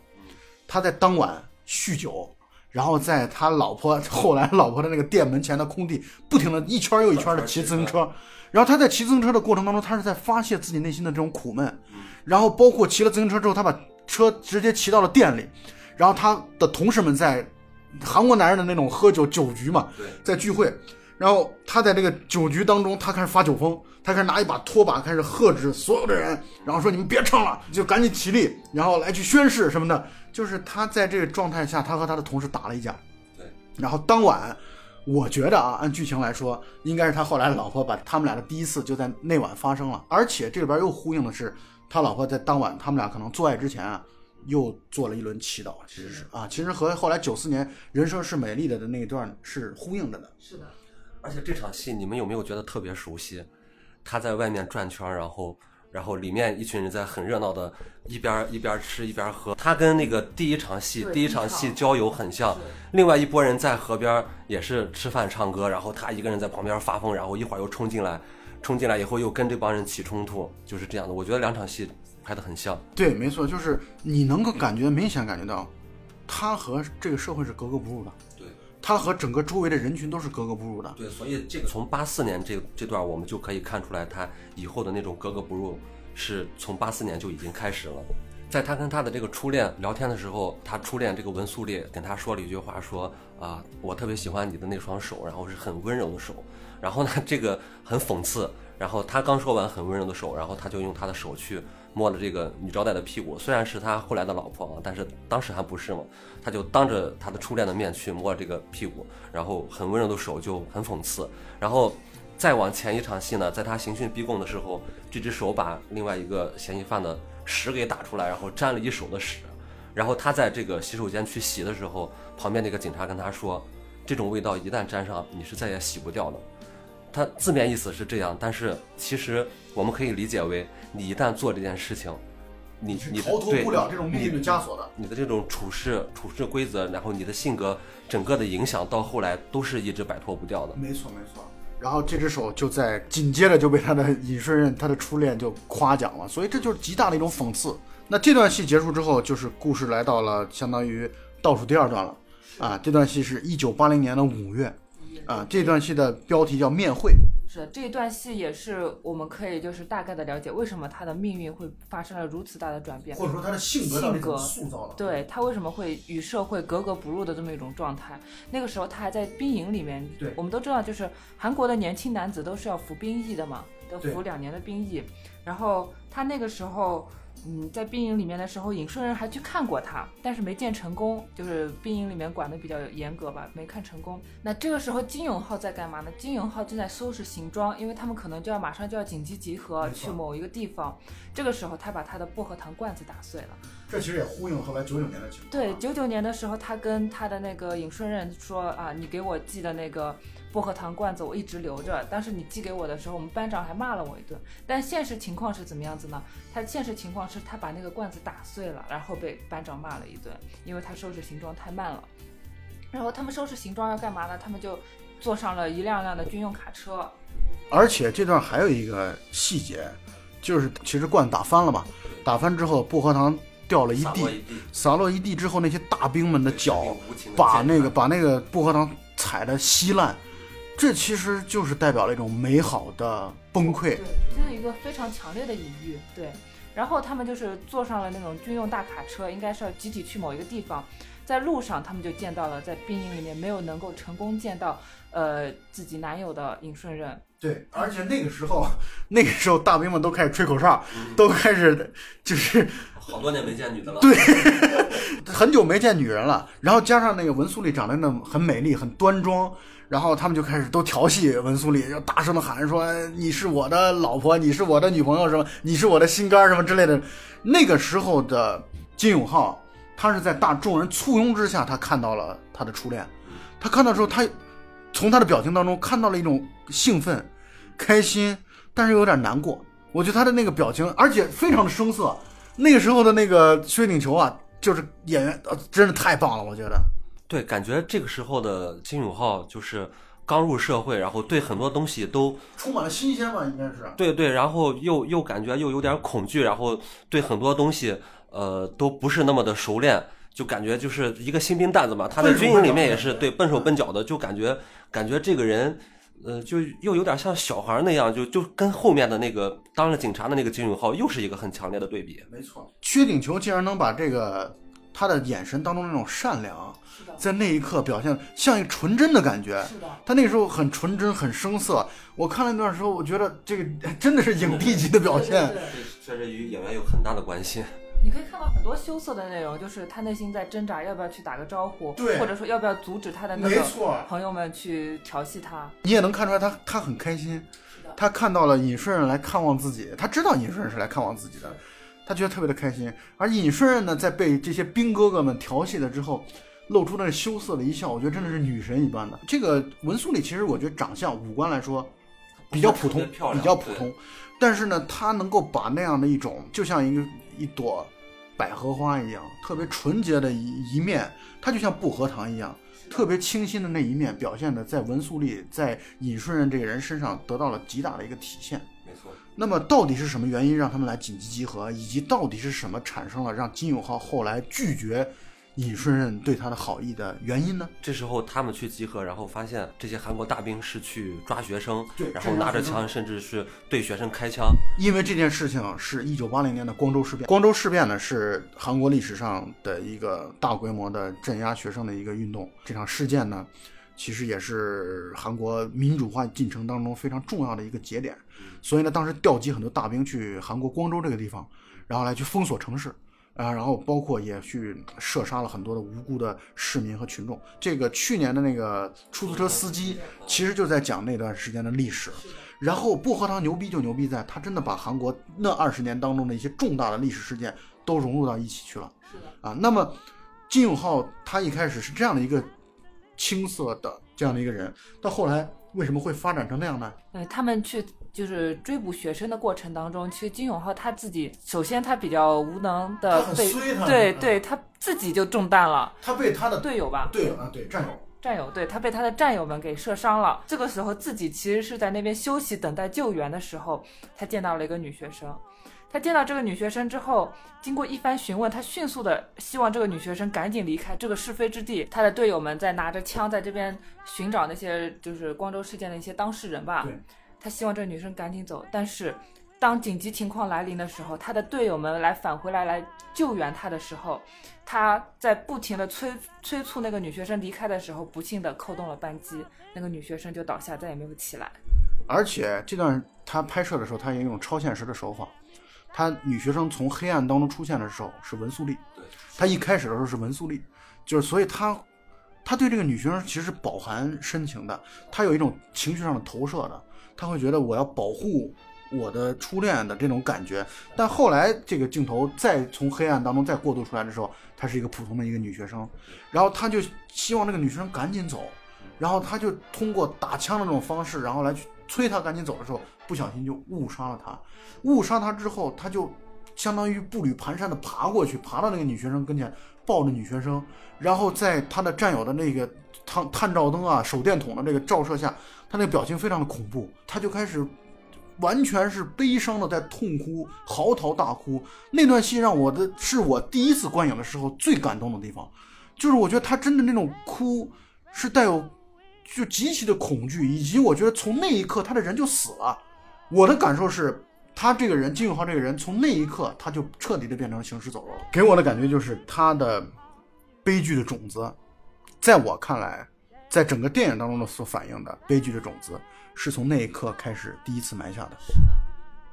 他在当晚酗酒，然后在他老婆 后来老婆的那个店门前的空地，不停的一圈又一圈的骑自行车。然后他在骑自行车的过程当中，他是在发泄自己内心的这种苦闷。然后包括骑了自行车之后，他把车直接骑到了店里，然后他的同事们在韩国男人的那种喝酒酒局嘛，在聚会，然后他在这个酒局当中，他开始发酒疯，他开始拿一把拖把开始喝止所有的人，然后说你们别唱了，就赶紧起立，然后来去宣誓什么的。就是他在这个状态下，他和他的同事打了一架，对，然后当晚。我觉得啊，按剧情来说，应该是他后来老婆把他们俩的第一次就在那晚发生了，而且这里边又呼应的是，他老婆在当晚他们俩可能做爱之前啊，又做了一轮祈祷，其实是啊，其实和后来九四年《人生是美丽的》的那一段是呼应着的。是的，而且这场戏你们有没有觉得特别熟悉？他在外面转圈，然后。然后里面一群人在很热闹的，一边一边吃一边喝。他跟那个第一场戏第一场戏郊游很像。另外一拨人在河边也是吃饭唱歌，然后他一个人在旁边发疯，然后一会儿又冲进来，冲进来以后又跟这帮人起冲突，就是这样的。我觉得两场戏拍的很像。对，没错，就是你能够感觉明显感觉到，他和这个社会是格格不入的。他和整个周围的人群都是格格不入的。对，所以这个从八四年这这段我们就可以看出来，他以后的那种格格不入是从八四年就已经开始了。在他跟他的这个初恋聊天的时候，他初恋这个文素丽跟他说了一句话，说啊，我特别喜欢你的那双手，然后是很温柔的手。然后呢，这个很讽刺。然后他刚说完很温柔的手，然后他就用他的手去。摸了这个女招待的屁股，虽然是他后来的老婆啊，但是当时还不是嘛。他就当着他的初恋的面去摸这个屁股，然后很温柔的手就很讽刺。然后再往前一场戏呢，在他刑讯逼供的时候，这只手把另外一个嫌疑犯的屎给打出来，然后沾了一手的屎。然后他在这个洗手间去洗的时候，旁边那个警察跟他说，这种味道一旦沾上，你是再也洗不掉的。他字面意思是这样，但是其实我们可以理解为，你一旦做这件事情，你你逃脱不了这种命运的枷锁的。你的这种处事处事规则，然后你的性格，整个的影响到后来都是一直摆脱不掉的。没错没错。然后这只手就在紧接着就被他的尹顺任他的初恋就夸奖了，所以这就是极大的一种讽刺。那这段戏结束之后，就是故事来到了相当于倒数第二段了。啊，这段戏是一九八零年的五月。啊，这段戏的标题叫面会。是这一段戏也是我们可以就是大概的了解为什么他的命运会发生了如此大的转变，或者说他的性格性格塑造了，对他为什么会与社会格格不入的这么一种状态。那个时候他还在兵营里面，对，我们都知道，就是韩国的年轻男子都是要服兵役的嘛，都服两年的兵役，然后他那个时候。嗯，在兵营里面的时候，尹顺人还去看过他，但是没见成功，就是兵营里面管的比较严格吧，没看成功。那这个时候金永浩在干嘛呢？金永浩正在收拾行装，因为他们可能就要马上就要紧急集合去某一个地方。这个时候，他把他的薄荷糖罐子打碎了。这其实也呼应后来九九年的情况。对，九九年的时候，他跟他的那个尹顺任说啊，你给我寄的那个。薄荷糖罐子我一直留着，当时你寄给我的时候，我们班长还骂了我一顿。但现实情况是怎么样子呢？他现实情况是他把那个罐子打碎了，然后被班长骂了一顿，因为他收拾行装太慢了。然后他们收拾行装要干嘛呢？他们就坐上了一辆辆的军用卡车。而且这段还有一个细节，就是其实罐打翻了嘛，打翻之后薄荷糖掉了一地，洒落一地之后，那些大兵们的脚把那个把那个薄荷糖踩得稀烂。这其实就是代表了一种美好的崩溃，对，这是一个非常强烈的隐喻。对，然后他们就是坐上了那种军用大卡车，应该是要集体去某一个地方。在路上，他们就见到了在兵营里面没有能够成功见到呃自己男友的尹顺任。对，而且那个时候，那个时候大兵们都开始吹口哨，都开始就是 好多年没见女的了。对，很久没见女人了。然后加上那个文素丽长得那么很美丽，很端庄。然后他们就开始都调戏文素丽，就大声的喊说：“你是我的老婆，你是我的女朋友，什么？你是我的心肝，什么之类的。”那个时候的金永浩，他是在大众人簇拥之下，他看到了他的初恋。他看到之后，他从他的表情当中看到了一种兴奋、开心，但是有点难过。我觉得他的那个表情，而且非常的生涩。那个时候的那个薛景求啊，就是演员呃，真的太棒了，我觉得。对，感觉这个时候的金永浩就是刚入社会，然后对很多东西都充满了新鲜吧，应该是。对对，然后又又感觉又有点恐惧，然后对很多东西呃都不是那么的熟练，就感觉就是一个新兵蛋子嘛。他在军营里面也是对笨手笨脚的，就感觉感觉这个人呃就又有点像小孩那样，就就跟后面的那个当了警察的那个金永浩又是一个很强烈的对比。没错，薛景求竟然能把这个。他的眼神当中那种善良，在那一刻表现像一个纯真的感觉。是的，他那个时候很纯真，很生涩。我看了那段时候，我觉得这个真的是影帝级的表现。确实与演员有很大的关系。你可以看到很多羞涩的内容，就是他内心在挣扎，要不要去打个招呼，对或者说要不要阻止他的那个没错，朋友们去调戏他。你也能看出来他他很开心，他看到了尹顺任来看望自己，他知道尹顺任是来看望自己的，他觉得特别的开心。而尹顺任呢，在被这些兵哥哥们调戏了之后，露出那羞涩的一笑，我觉得真的是女神一般的。这个文素里其实我觉得长相五官来说比较普通，比较普通，但是呢，他能够把那样的一种就像一个一朵百合花一样，特别纯洁的一一面，它就像薄荷糖一样。特别清新的那一面表现的在文素丽、在尹顺任这个人身上得到了极大的一个体现。那么到底是什么原因让他们来紧急集合，以及到底是什么产生了让金永浩后来拒绝尹顺任对他的好意的原因呢？这时候他们去集合，然后发现这些韩国大兵是去抓学生，对然后拿着枪，甚至是对学生开枪。因为这件事情是一九八零年的光州事变。光州事变呢是韩国历史上的一个大规模的镇压学生的一个运动。这场事件呢，其实也是韩国民主化进程当中非常重要的一个节点。所以呢，当时调集很多大兵去韩国光州这个地方，然后来去封锁城市。啊，然后包括也去射杀了很多的无辜的市民和群众。这个去年的那个出租车司机，其实就在讲那段时间的历史。然后薄荷糖牛逼就牛逼在，他真的把韩国那二十年当中的一些重大的历史事件都融入到一起去了。是的，啊，那么金永浩他一开始是这样的一个青涩的这样的一个人，到后来为什么会发展成那样呢？呃，他们去就是追捕学生的过程当中，其实金永浩他自己，首先他比较无能的被，衰他嗯对对，他自己就中弹了，他被他的队友吧，队友啊，对战友，战友，对他被他的战友们给射伤了。这个时候自己其实是在那边休息等待救援的时候，他见到了一个女学生。他见到这个女学生之后，经过一番询问，他迅速的希望这个女学生赶紧离开这个是非之地。他的队友们在拿着枪在这边寻找那些就是光州事件的一些当事人吧。他希望这个女生赶紧走，但是当紧急情况来临的时候，他的队友们来返回来来救援他的时候，他在不停的催催促那个女学生离开的时候，不幸的扣动了扳机，那个女学生就倒下，再也没有起来。而且这段他拍摄的时候，他也用超现实的手法。他女学生从黑暗当中出现的时候是文素丽，对，他一开始的时候是文素丽，就是所以他他对这个女学生其实是饱含深情的，他有一种情绪上的投射的，他会觉得我要保护我的初恋的这种感觉。但后来这个镜头再从黑暗当中再过渡出来的时候，她是一个普通的一个女学生，然后他就希望这个女学生赶紧走，然后他就通过打枪的这种方式，然后来去催他赶紧走的时候，不小心就误杀了他。误杀他之后，他就相当于步履蹒跚的爬过去，爬到那个女学生跟前，抱着女学生，然后在他的战友的那个探探照灯啊、手电筒的这个照射下，他那个表情非常的恐怖，他就开始完全是悲伤的在痛哭，嚎啕大哭。那段戏让我的是我第一次观影的时候最感动的地方，就是我觉得他真的那种哭是带有就极其的恐惧，以及我觉得从那一刻他的人就死了。我的感受是，他这个人金永浩这个人从那一刻他就彻底的变成行尸走肉了。给我的感觉就是他的悲剧的种子，在我看来，在整个电影当中的所反映的悲剧的种子，是从那一刻开始第一次埋下的。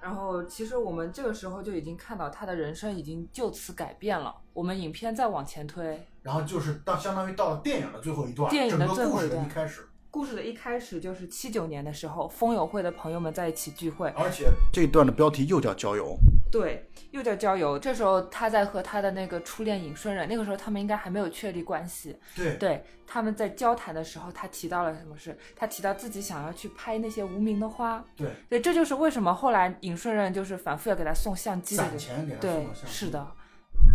然后，其实我们这个时候就已经看到他的人生已经就此改变了。我们影片再往前推，然后就是到相当于到了电影的最后一段，电影的整个故事最后一段的一开始，故事的一开始就是七九年的时候，风友会的朋友们在一起聚会，而且这一段的标题又叫郊游。对，又叫郊游。这时候他在和他的那个初恋尹顺任，那个时候他们应该还没有确立关系。对对，他们在交谈的时候，他提到了什么事？他提到自己想要去拍那些无名的花。对，对，这就是为什么后来尹顺任就是反复要给他送相机的攒这个。钱给他送相机是的，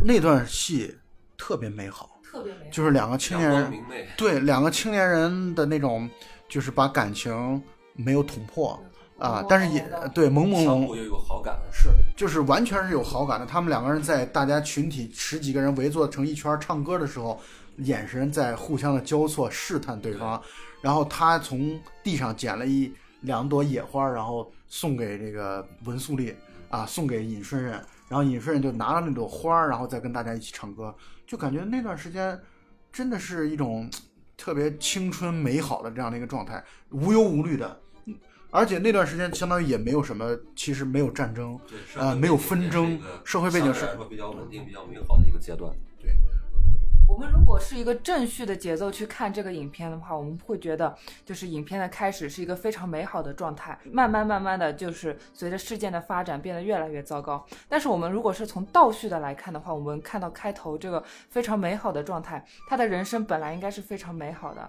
那段戏特别美好，特别美好。就是两个青年人，明媚，对两个青年人的那种，就是把感情没有捅破啊，但是也对朦朦胧相互又有好感。是，就是完全是有好感的。他们两个人在大家群体十几个人围坐成一圈儿唱歌的时候，眼神在互相的交错试探对方。然后他从地上捡了一两朵野花，然后送给这个文素丽啊，送给尹顺任。然后尹夫人就拿了那朵花儿，然后再跟大家一起唱歌，就感觉那段时间真的是一种特别青春美好的这样的一个状态，无忧无虑的。而且那段时间相当于也没有什么，其实没有战争，呃，没有纷争，社会背景是比较稳定、比较美好的一个阶段。我们如果是一个正序的节奏去看这个影片的话，我们会觉得就是影片的开始是一个非常美好的状态，慢慢慢慢的就是随着事件的发展变得越来越糟糕。但是我们如果是从倒序的来看的话，我们看到开头这个非常美好的状态，他的人生本来应该是非常美好的，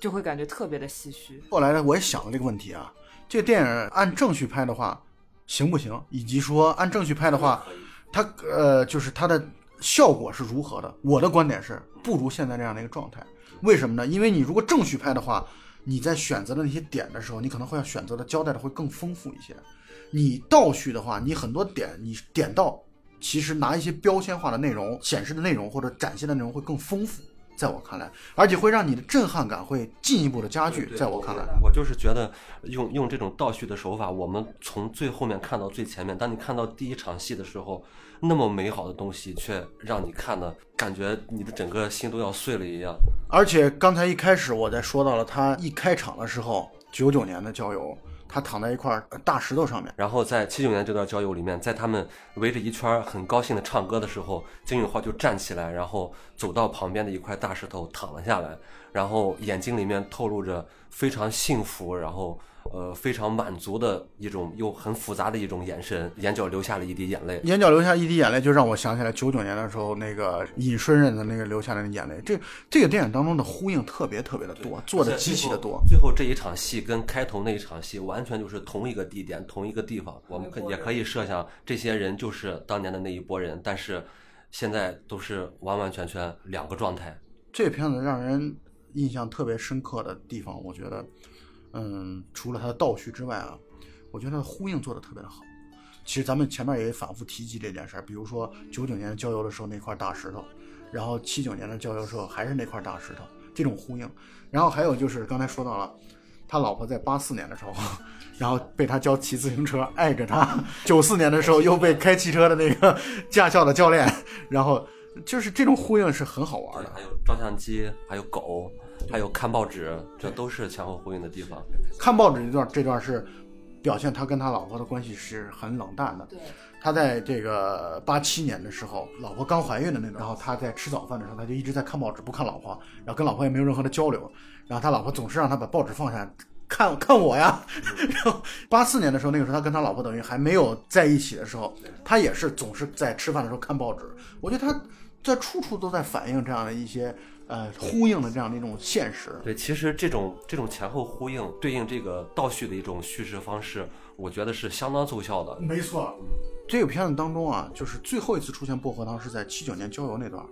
就会感觉特别的唏嘘。后来呢，我也想了这个问题啊，这个电影按正序拍的话行不行？以及说按正序拍的话，它呃就是它的。效果是如何的？我的观点是不如现在这样的一个状态。为什么呢？因为你如果正序拍的话，你在选择的那些点的时候，你可能会要选择的交代的会更丰富一些。你倒序的话，你很多点你点到，其实拿一些标签化的内容显示的内容或者展现的内容会更丰富。在我看来，而且会让你的震撼感会进一步的加剧。在我看来，我就是觉得用用这种倒叙的手法，我们从最后面看到最前面。当你看到第一场戏的时候，那么美好的东西却让你看的感觉你的整个心都要碎了一样。而且刚才一开始我在说到了他一开场的时候，九九年的郊游。他躺在一块大石头上面，然后在七九年这段郊游里面，在他们围着一圈很高兴的唱歌的时候，金允浩就站起来，然后走到旁边的一块大石头躺了下来，然后眼睛里面透露着非常幸福，然后。呃，非常满足的一种又很复杂的一种眼神，眼角流下了一滴眼泪。眼角流下一滴眼泪，就让我想起来九九年的时候那个尹顺任的那个流下来的眼泪。这这个电影当中的呼应特别特别的多，做的极其的多。最后这一场戏跟开头那一场戏完全就是同一个地点、同一个地方。我们可也可以设想，这些人就是当年的那一波人，但是现在都是完完全全两个状态。这片子让人印象特别深刻的地方，我觉得。嗯，除了它的倒叙之外啊，我觉得它的呼应做的特别的好。其实咱们前面也反复提及这件事儿，比如说九九年郊游的时候那块大石头，然后七九年的郊游时候还是那块大石头，这种呼应。然后还有就是刚才说到了，他老婆在八四年的时候，然后被他教骑自行车，爱着他；九四年的时候又被开汽车的那个驾校的教练，然后就是这种呼应是很好玩的。还有照相机，还有狗。还有看报纸，这都是前后呼应的地方。看报纸这段，这段是表现他跟他老婆的关系是很冷淡的。对，他在这个八七年的时候，老婆刚怀孕的那段，然后他在吃早饭的时候，他就一直在看报纸，不看老婆，然后跟老婆也没有任何的交流。然后他老婆总是让他把报纸放下，看看我呀。然后八四年的时候，那个时候他跟他老婆等于还没有在一起的时候，他也是总是在吃饭的时候看报纸。我觉得他在处处都在反映这样的一些。呃，呼应的这样的一种现实。对，其实这种这种前后呼应，对应这个倒叙的一种叙事方式，我觉得是相当奏效的。没错，这个片子当中啊，就是最后一次出现薄荷糖是在七九年郊游那段，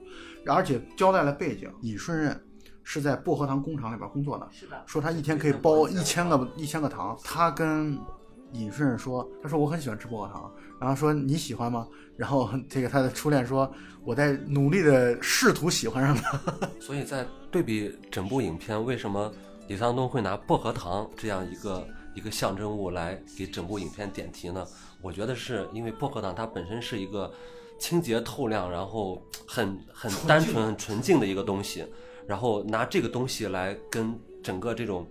而且交代了背景，尹顺任是在薄荷糖工厂里边工作的，是的，说他一天可以包一千个一千个糖，他跟尹顺任说，他说我很喜欢吃薄荷糖。然后说你喜欢吗？然后 这个他的初恋说我在努力的试图喜欢上他。所以在对比整部影片，为什么李沧东会拿薄荷糖这样一个一个象征物来给整部影片点题呢？我觉得是因为薄荷糖它本身是一个清洁透亮，然后很很单纯、很纯净的一个东西，然后拿这个东西来跟整个这种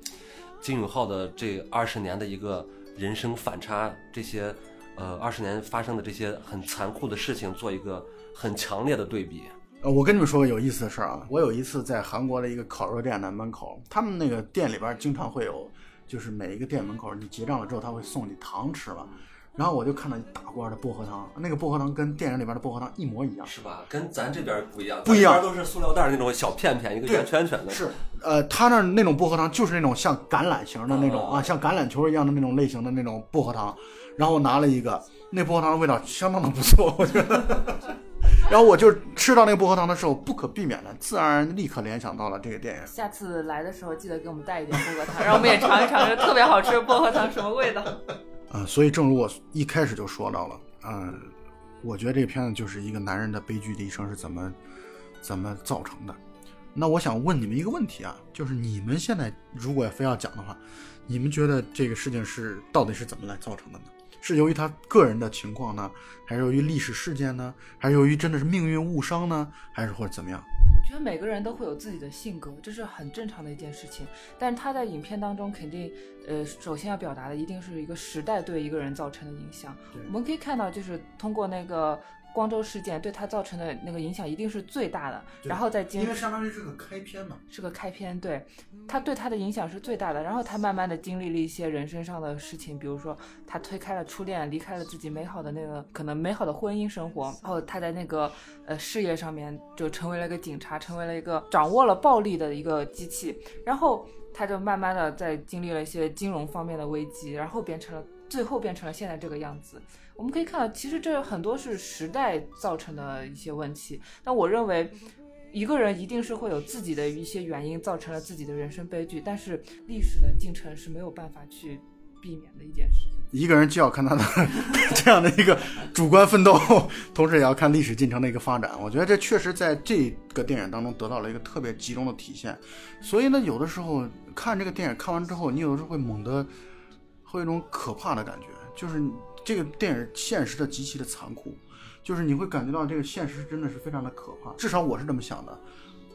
金永浩的这二十年的一个人生反差这些。呃，二十年发生的这些很残酷的事情，做一个很强烈的对比。呃，我跟你们说个有意思的事儿啊，我有一次在韩国的一个烤肉店的门口，他们那个店里边经常会有，就是每一个店门口你结账了之后，他会送你糖吃嘛。然后我就看到一大罐的薄荷糖，那个薄荷糖跟电影里边的薄荷糖一模一样，是吧？跟咱这边不一样，不一样，都是塑料袋那种小片片，一个圆圈圈的。是，呃，他那那种薄荷糖就是那种像橄榄型的那种啊，像橄榄球一样的那种类型的那种薄荷糖。然后我拿了一个，那薄荷糖的味道相当的不错，我觉得。然后我就吃到那个薄荷糖的时候，不可避免的，自然立刻联想到了这个电影。下次来的时候记得给我们带一点薄荷糖，让我们也尝一尝这特别好吃的薄荷糖什么味道。啊，所以正如我一开始就说到了，嗯，我觉得这片子就是一个男人的悲剧的一生是怎么怎么造成的。那我想问你们一个问题啊，就是你们现在如果非要讲的话，你们觉得这个事情是到底是怎么来造成的呢？是由于他个人的情况呢，还是由于历史事件呢，还是由于真的是命运误伤呢，还是或者怎么样？我觉得每个人都会有自己的性格，这是很正常的一件事情。但是他在影片当中肯定，呃，首先要表达的一定是一个时代对一个人造成的影响。我们可以看到，就是通过那个光州事件对他造成的那个影响一定是最大的。然后再经因为相当于是个开篇嘛。是个开篇，对他对他的影响是最大的。然后他慢慢的经历了一些人生上的事情，比如说他推开了初恋，离开了自己美好的那个可能美好的婚姻生活，然后他在那个呃事业上面就成为了一个警察，成为了一个掌握了暴力的一个机器。然后他就慢慢的在经历了一些金融方面的危机，然后变成了最后变成了现在这个样子。我们可以看到，其实这很多是时代造成的一些问题。那我认为，一个人一定是会有自己的一些原因造成了自己的人生悲剧，但是历史的进程是没有办法去避免的一件事情。一个人既要看他的这样的一个主观奋斗，同时也要看历史进程的一个发展。我觉得这确实在这个电影当中得到了一个特别集中的体现。所以呢，有的时候看这个电影看完之后，你有的时候会猛地会有一种可怕的感觉，就是这个电影现实的极其的残酷，就是你会感觉到这个现实真的是非常的可怕。至少我是这么想的。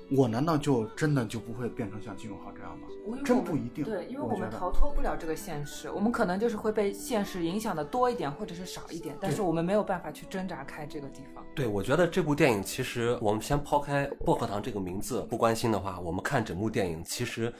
我难道就真的就不会变成像金永浩这样吗？真不一定。对，因为我们逃脱不了这个现实，我们可能就是会被现实影响的多一点，或者是少一点，但是我们没有办法去挣扎开这个地方。对，我觉得这部电影其实我们先抛开薄荷糖这个名字不关心的话，我们看整部电影其实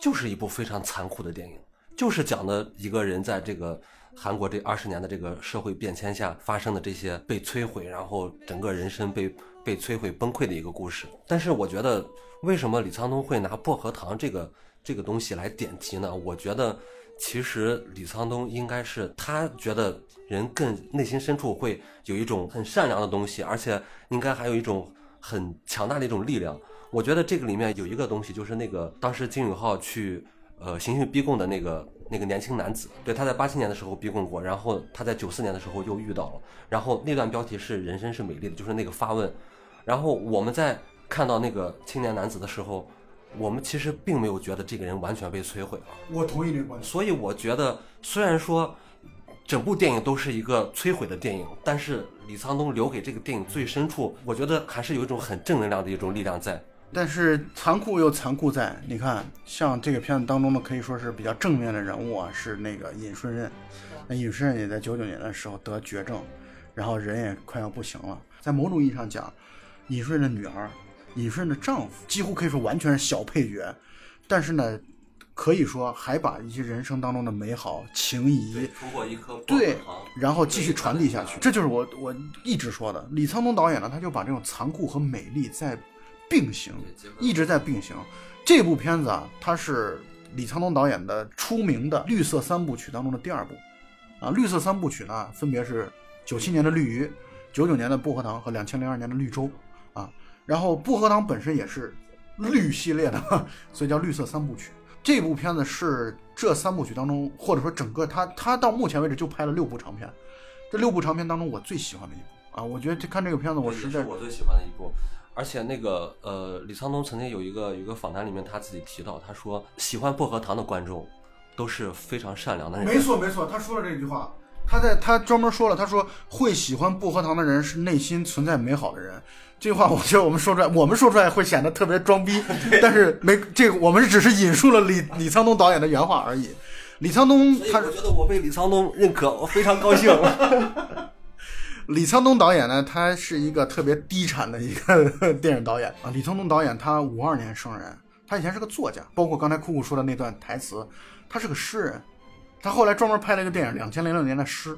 就是一部非常残酷的电影，就是讲的一个人在这个韩国这二十年的这个社会变迁下发生的这些被摧毁，然后整个人生被被摧毁崩溃的一个故事。但是我觉得，为什么李沧东会拿薄荷糖这个这个东西来点题呢？我觉得。其实李沧东应该是他觉得人更内心深处会有一种很善良的东西，而且应该还有一种很强大的一种力量。我觉得这个里面有一个东西，就是那个当时金允浩去呃刑讯逼供的那个那个年轻男子，对，他在八七年的时候逼供过，然后他在九四年的时候又遇到了，然后那段标题是“人生是美丽的”，就是那个发问。然后我们在看到那个青年男子的时候。我们其实并没有觉得这个人完全被摧毁了。我同意这个观点。所以我觉得，虽然说整部电影都是一个摧毁的电影，但是李沧东留给这个电影最深处，我觉得还是有一种很正能量的一种力量在。但是残酷又残酷在，你看，像这个片子当中呢可以说是比较正面的人物啊，是那个尹顺任。那尹顺任也在九九年的时候得绝症，然后人也快要不行了。在某种意义上讲，尹顺任的女儿。尹顺的丈夫几乎可以说完全是小配角，但是呢，可以说还把一些人生当中的美好情谊通过一颗对，然后继续传递下去。这就是我我一直说的，李沧东导演呢，他就把这种残酷和美丽在并行，一直在并行。这部片子啊，它是李沧东导演的出名的绿色三部曲当中的第二部啊。绿色三部曲呢，分别是九七年的《绿鱼》，九九年的《薄荷糖》和两千零二年的《绿洲》啊。然后薄荷糖本身也是绿系列的，所以叫绿色三部曲。这部片子是这三部曲当中，或者说整个他他到目前为止就拍了六部长片，这六部长片当中我最喜欢的一部啊，我觉得看这个片子我实在我最喜欢的一部。而且那个呃，李沧东曾经有一个有一个访谈里面他自己提到，他说喜欢薄荷糖的观众都是非常善良的人。没错没错，他说了这句话，他在他专门说了，他说会喜欢薄荷糖的人是内心存在美好的人。这句话我觉得我们说出来，我们说出来会显得特别装逼，但是没这个，我们只是引述了李李沧东导演的原话而已。李沧东，他我觉得我被李沧东认可，我非常高兴。李沧东导演呢，他是一个特别低产的一个 电影导演啊。李沧东导演他五二年生人，他以前是个作家，包括刚才酷酷说的那段台词，他是个诗人，他后来专门拍了一个电影《两千零六年的诗》。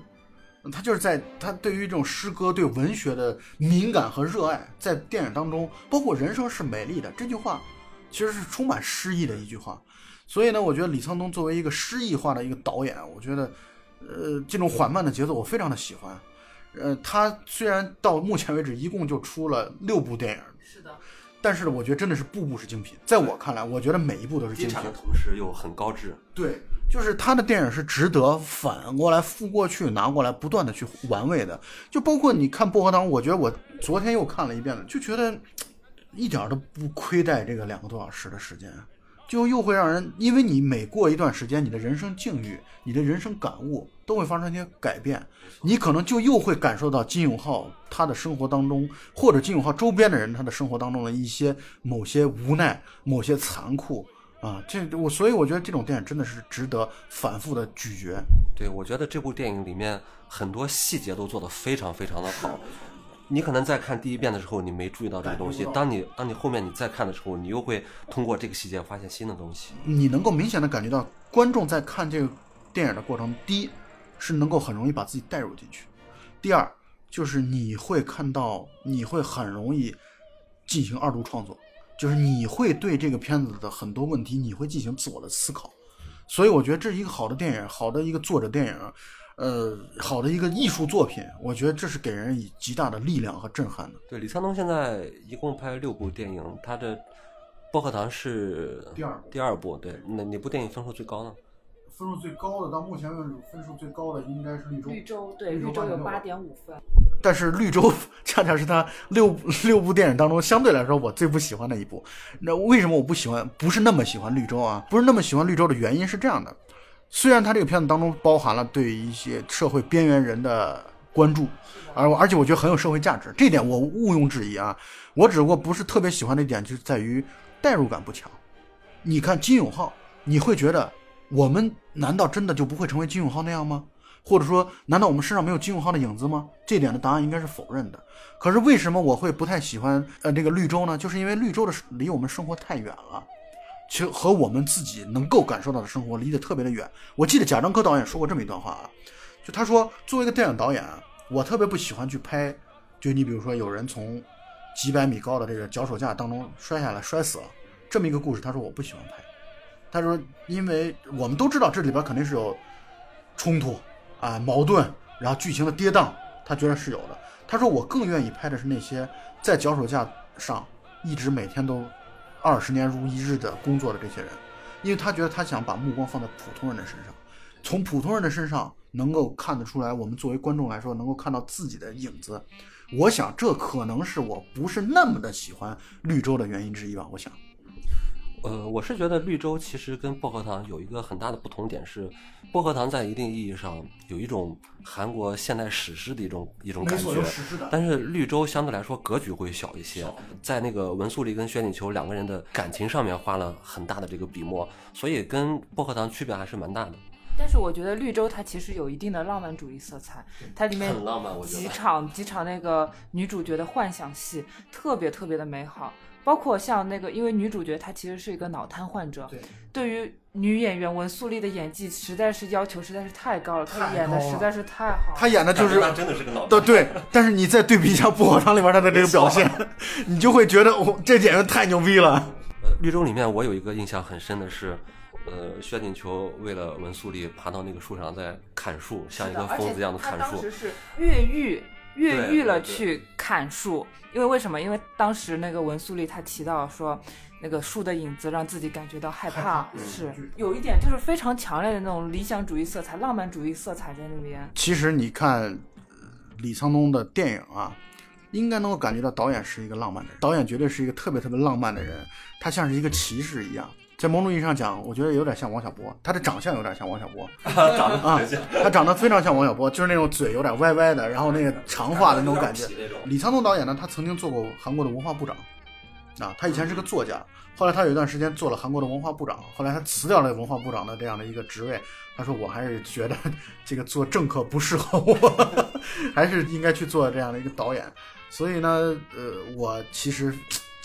他就是在他对于这种诗歌、对文学的敏感和热爱，在电影当中，包括“人生是美丽的”这句话，其实是充满诗意的一句话。所以呢，我觉得李沧东作为一个诗意化的一个导演，我觉得，呃，这种缓慢的节奏我非常的喜欢。呃，他虽然到目前为止一共就出了六部电影，是的，但是呢，我觉得真的是步步是精品。在我看来，我觉得每一部都是精品的同时又很高质。对。就是他的电影是值得反过来复过去拿过来不断的去玩味的，就包括你看《薄荷糖》，我觉得我昨天又看了一遍了，就觉得一点都不亏待这个两个多小时的时间，就又会让人，因为你每过一段时间，你的人生境遇、你的人生感悟都会发生一些改变，你可能就又会感受到金永浩他的生活当中，或者金永浩周边的人他的生活当中的一些某些无奈、某些残酷啊，这我所以我觉得这种电影真的是值得反复的咀嚼。对，我觉得这部电影里面很多细节都做得非常非常的好。你可能在看第一遍的时候，你没注意到这个东西。当你当你后面你再看的时候，你又会通过这个细节发现新的东西。你能够明显的感觉到观众在看这个电影的过程，第一是能够很容易把自己带入进去，第二就是你会看到，你会很容易进行二度创作，就是你会对这个片子的很多问题，你会进行自我的思考。所以我觉得这是一个好的电影，好的一个作者电影。呃，好的一个艺术作品，我觉得这是给人以极大的力量和震撼的。对，李沧东现在一共拍六部电影，他的《薄荷糖》是第二第二部。对，哪哪部电影分数最高呢？分数最高的，到目前为止分数最高的应该是《绿洲》。绿洲对，绿洲有八点五分。但是《绿洲》恰恰是他六六部电影当中相对来说我最不喜欢的一部。那为什么我不喜欢？不是那么喜欢《绿洲》啊？不是那么喜欢《绿洲》的原因是这样的。虽然他这个片子当中包含了对一些社会边缘人的关注，而而且我觉得很有社会价值，这点我毋庸置疑啊。我只不过不是特别喜欢的一点，就是在于代入感不强。你看金永浩，你会觉得我们难道真的就不会成为金永浩那样吗？或者说，难道我们身上没有金永浩的影子吗？这点的答案应该是否认的。可是为什么我会不太喜欢呃这个绿洲呢？就是因为绿洲的离我们生活太远了。其实和我们自己能够感受到的生活离得特别的远。我记得贾樟柯导演说过这么一段话啊，就他说，作为一个电影导演，我特别不喜欢去拍，就你比如说有人从几百米高的这个脚手架当中摔下来摔死了这么一个故事，他说我不喜欢拍。他说，因为我们都知道这里边肯定是有冲突啊、矛盾，然后剧情的跌宕，他觉得是有的。他说我更愿意拍的是那些在脚手架上一直每天都。二十年如一日的工作的这些人，因为他觉得他想把目光放在普通人的身上，从普通人的身上能够看得出来，我们作为观众来说能够看到自己的影子。我想这可能是我不是那么的喜欢绿洲的原因之一吧。我想。呃，我是觉得绿洲其实跟薄荷糖有一个很大的不同点是，薄荷糖在一定意义上有一种韩国现代史诗的一种一种感觉，但是绿洲相对来说格局会小一些，在那个文素丽跟薛景求两个人的感情上面花了很大的这个笔墨，所以跟薄荷糖区别还是蛮大的。但是我觉得绿洲它其实有一定的浪漫主义色彩，它里面几场几场那个女主角的幻想戏特别特别的美好。包括像那个，因为女主角她其实是一个脑瘫患者，对，对于女演员文素丽的演技实在是要求实在是太高了，她演的实在是太好，她演的就是真的是个脑瘫，对，但是你再对比一下《薄荷糖》里边她的这个表现，你就会觉得哦，这演员太牛逼了。呃，绿洲里面我有一个印象很深的是，呃，薛景求为了文素丽爬到那个树上在砍树，像一个疯子一样的砍树，当时是越狱。越狱了去砍树，因为为什么？因为当时那个文素丽她提到说，那个树的影子让自己感觉到害怕，是有一点就是非常强烈的那种理想主义色彩、浪漫主义色彩在那边。其实你看李沧东的电影啊，应该能够感觉到导演是一个浪漫的人，导演绝对是一个特别特别浪漫的人，他像是一个骑士一样。在某种意义上讲，我觉得有点像王小波，他的长相有点像王小波，长得啊，他长得非常像王小波，就是那种嘴有点歪歪的，然后那个长发的那种感觉。李沧东导演呢，他曾经做过韩国的文化部长，啊，他以前是个作家，后来他有一段时间做了韩国的文化部长，后来他辞掉了文化部长的这样的一个职位，他说我还是觉得这个做政客不适合我，还是应该去做这样的一个导演。所以呢，呃，我其实。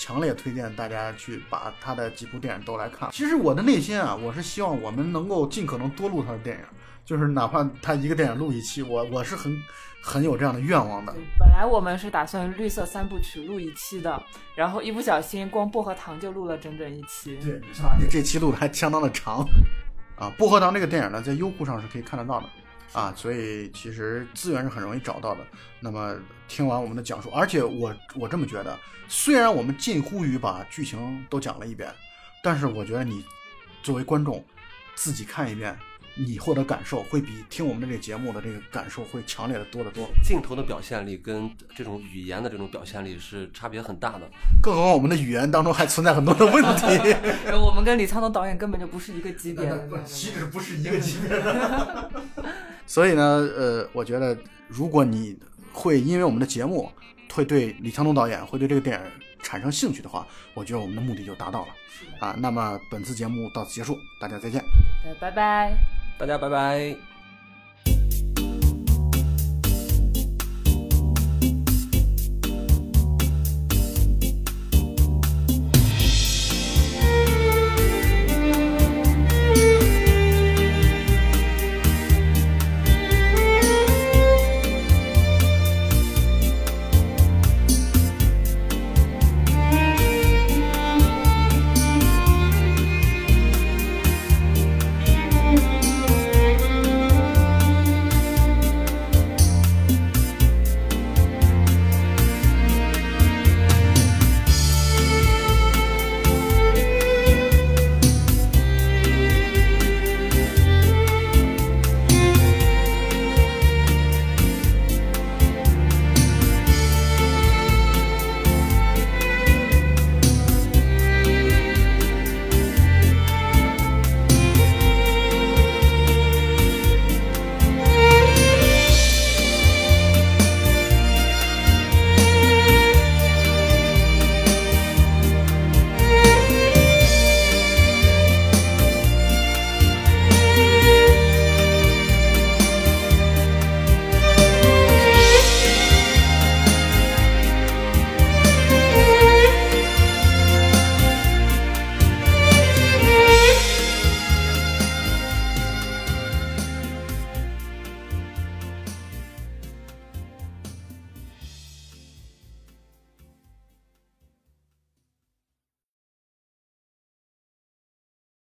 强烈推荐大家去把他的几部电影都来看。其实我的内心啊，我是希望我们能够尽可能多录他的电影，就是哪怕他一个电影录一期，我我是很很有这样的愿望的。本来我们是打算绿色三部曲录一期的，然后一不小心光薄荷糖就录了整整一期。对，这期录的还相当的长啊。薄荷糖这个电影呢，在优酷上是可以看得到的。啊，所以其实资源是很容易找到的。那么听完我们的讲述，而且我我这么觉得，虽然我们近乎于把剧情都讲了一遍，但是我觉得你作为观众自己看一遍，你获得感受会比听我们的这个节目的这个感受会强烈的多得多。镜头的表现力跟这种语言的这种表现力是差别很大的。更何况我们的语言当中还存在很多的问题。我们跟李沧东导演根本就不是一个级别的，岂止不是一个级别的。所以呢，呃，我觉得如果你会因为我们的节目会对李沧东导演会对这个电影产生兴趣的话，我觉得我们的目的就达到了啊。那么本次节目到此结束，大家再见。拜拜。大家拜拜。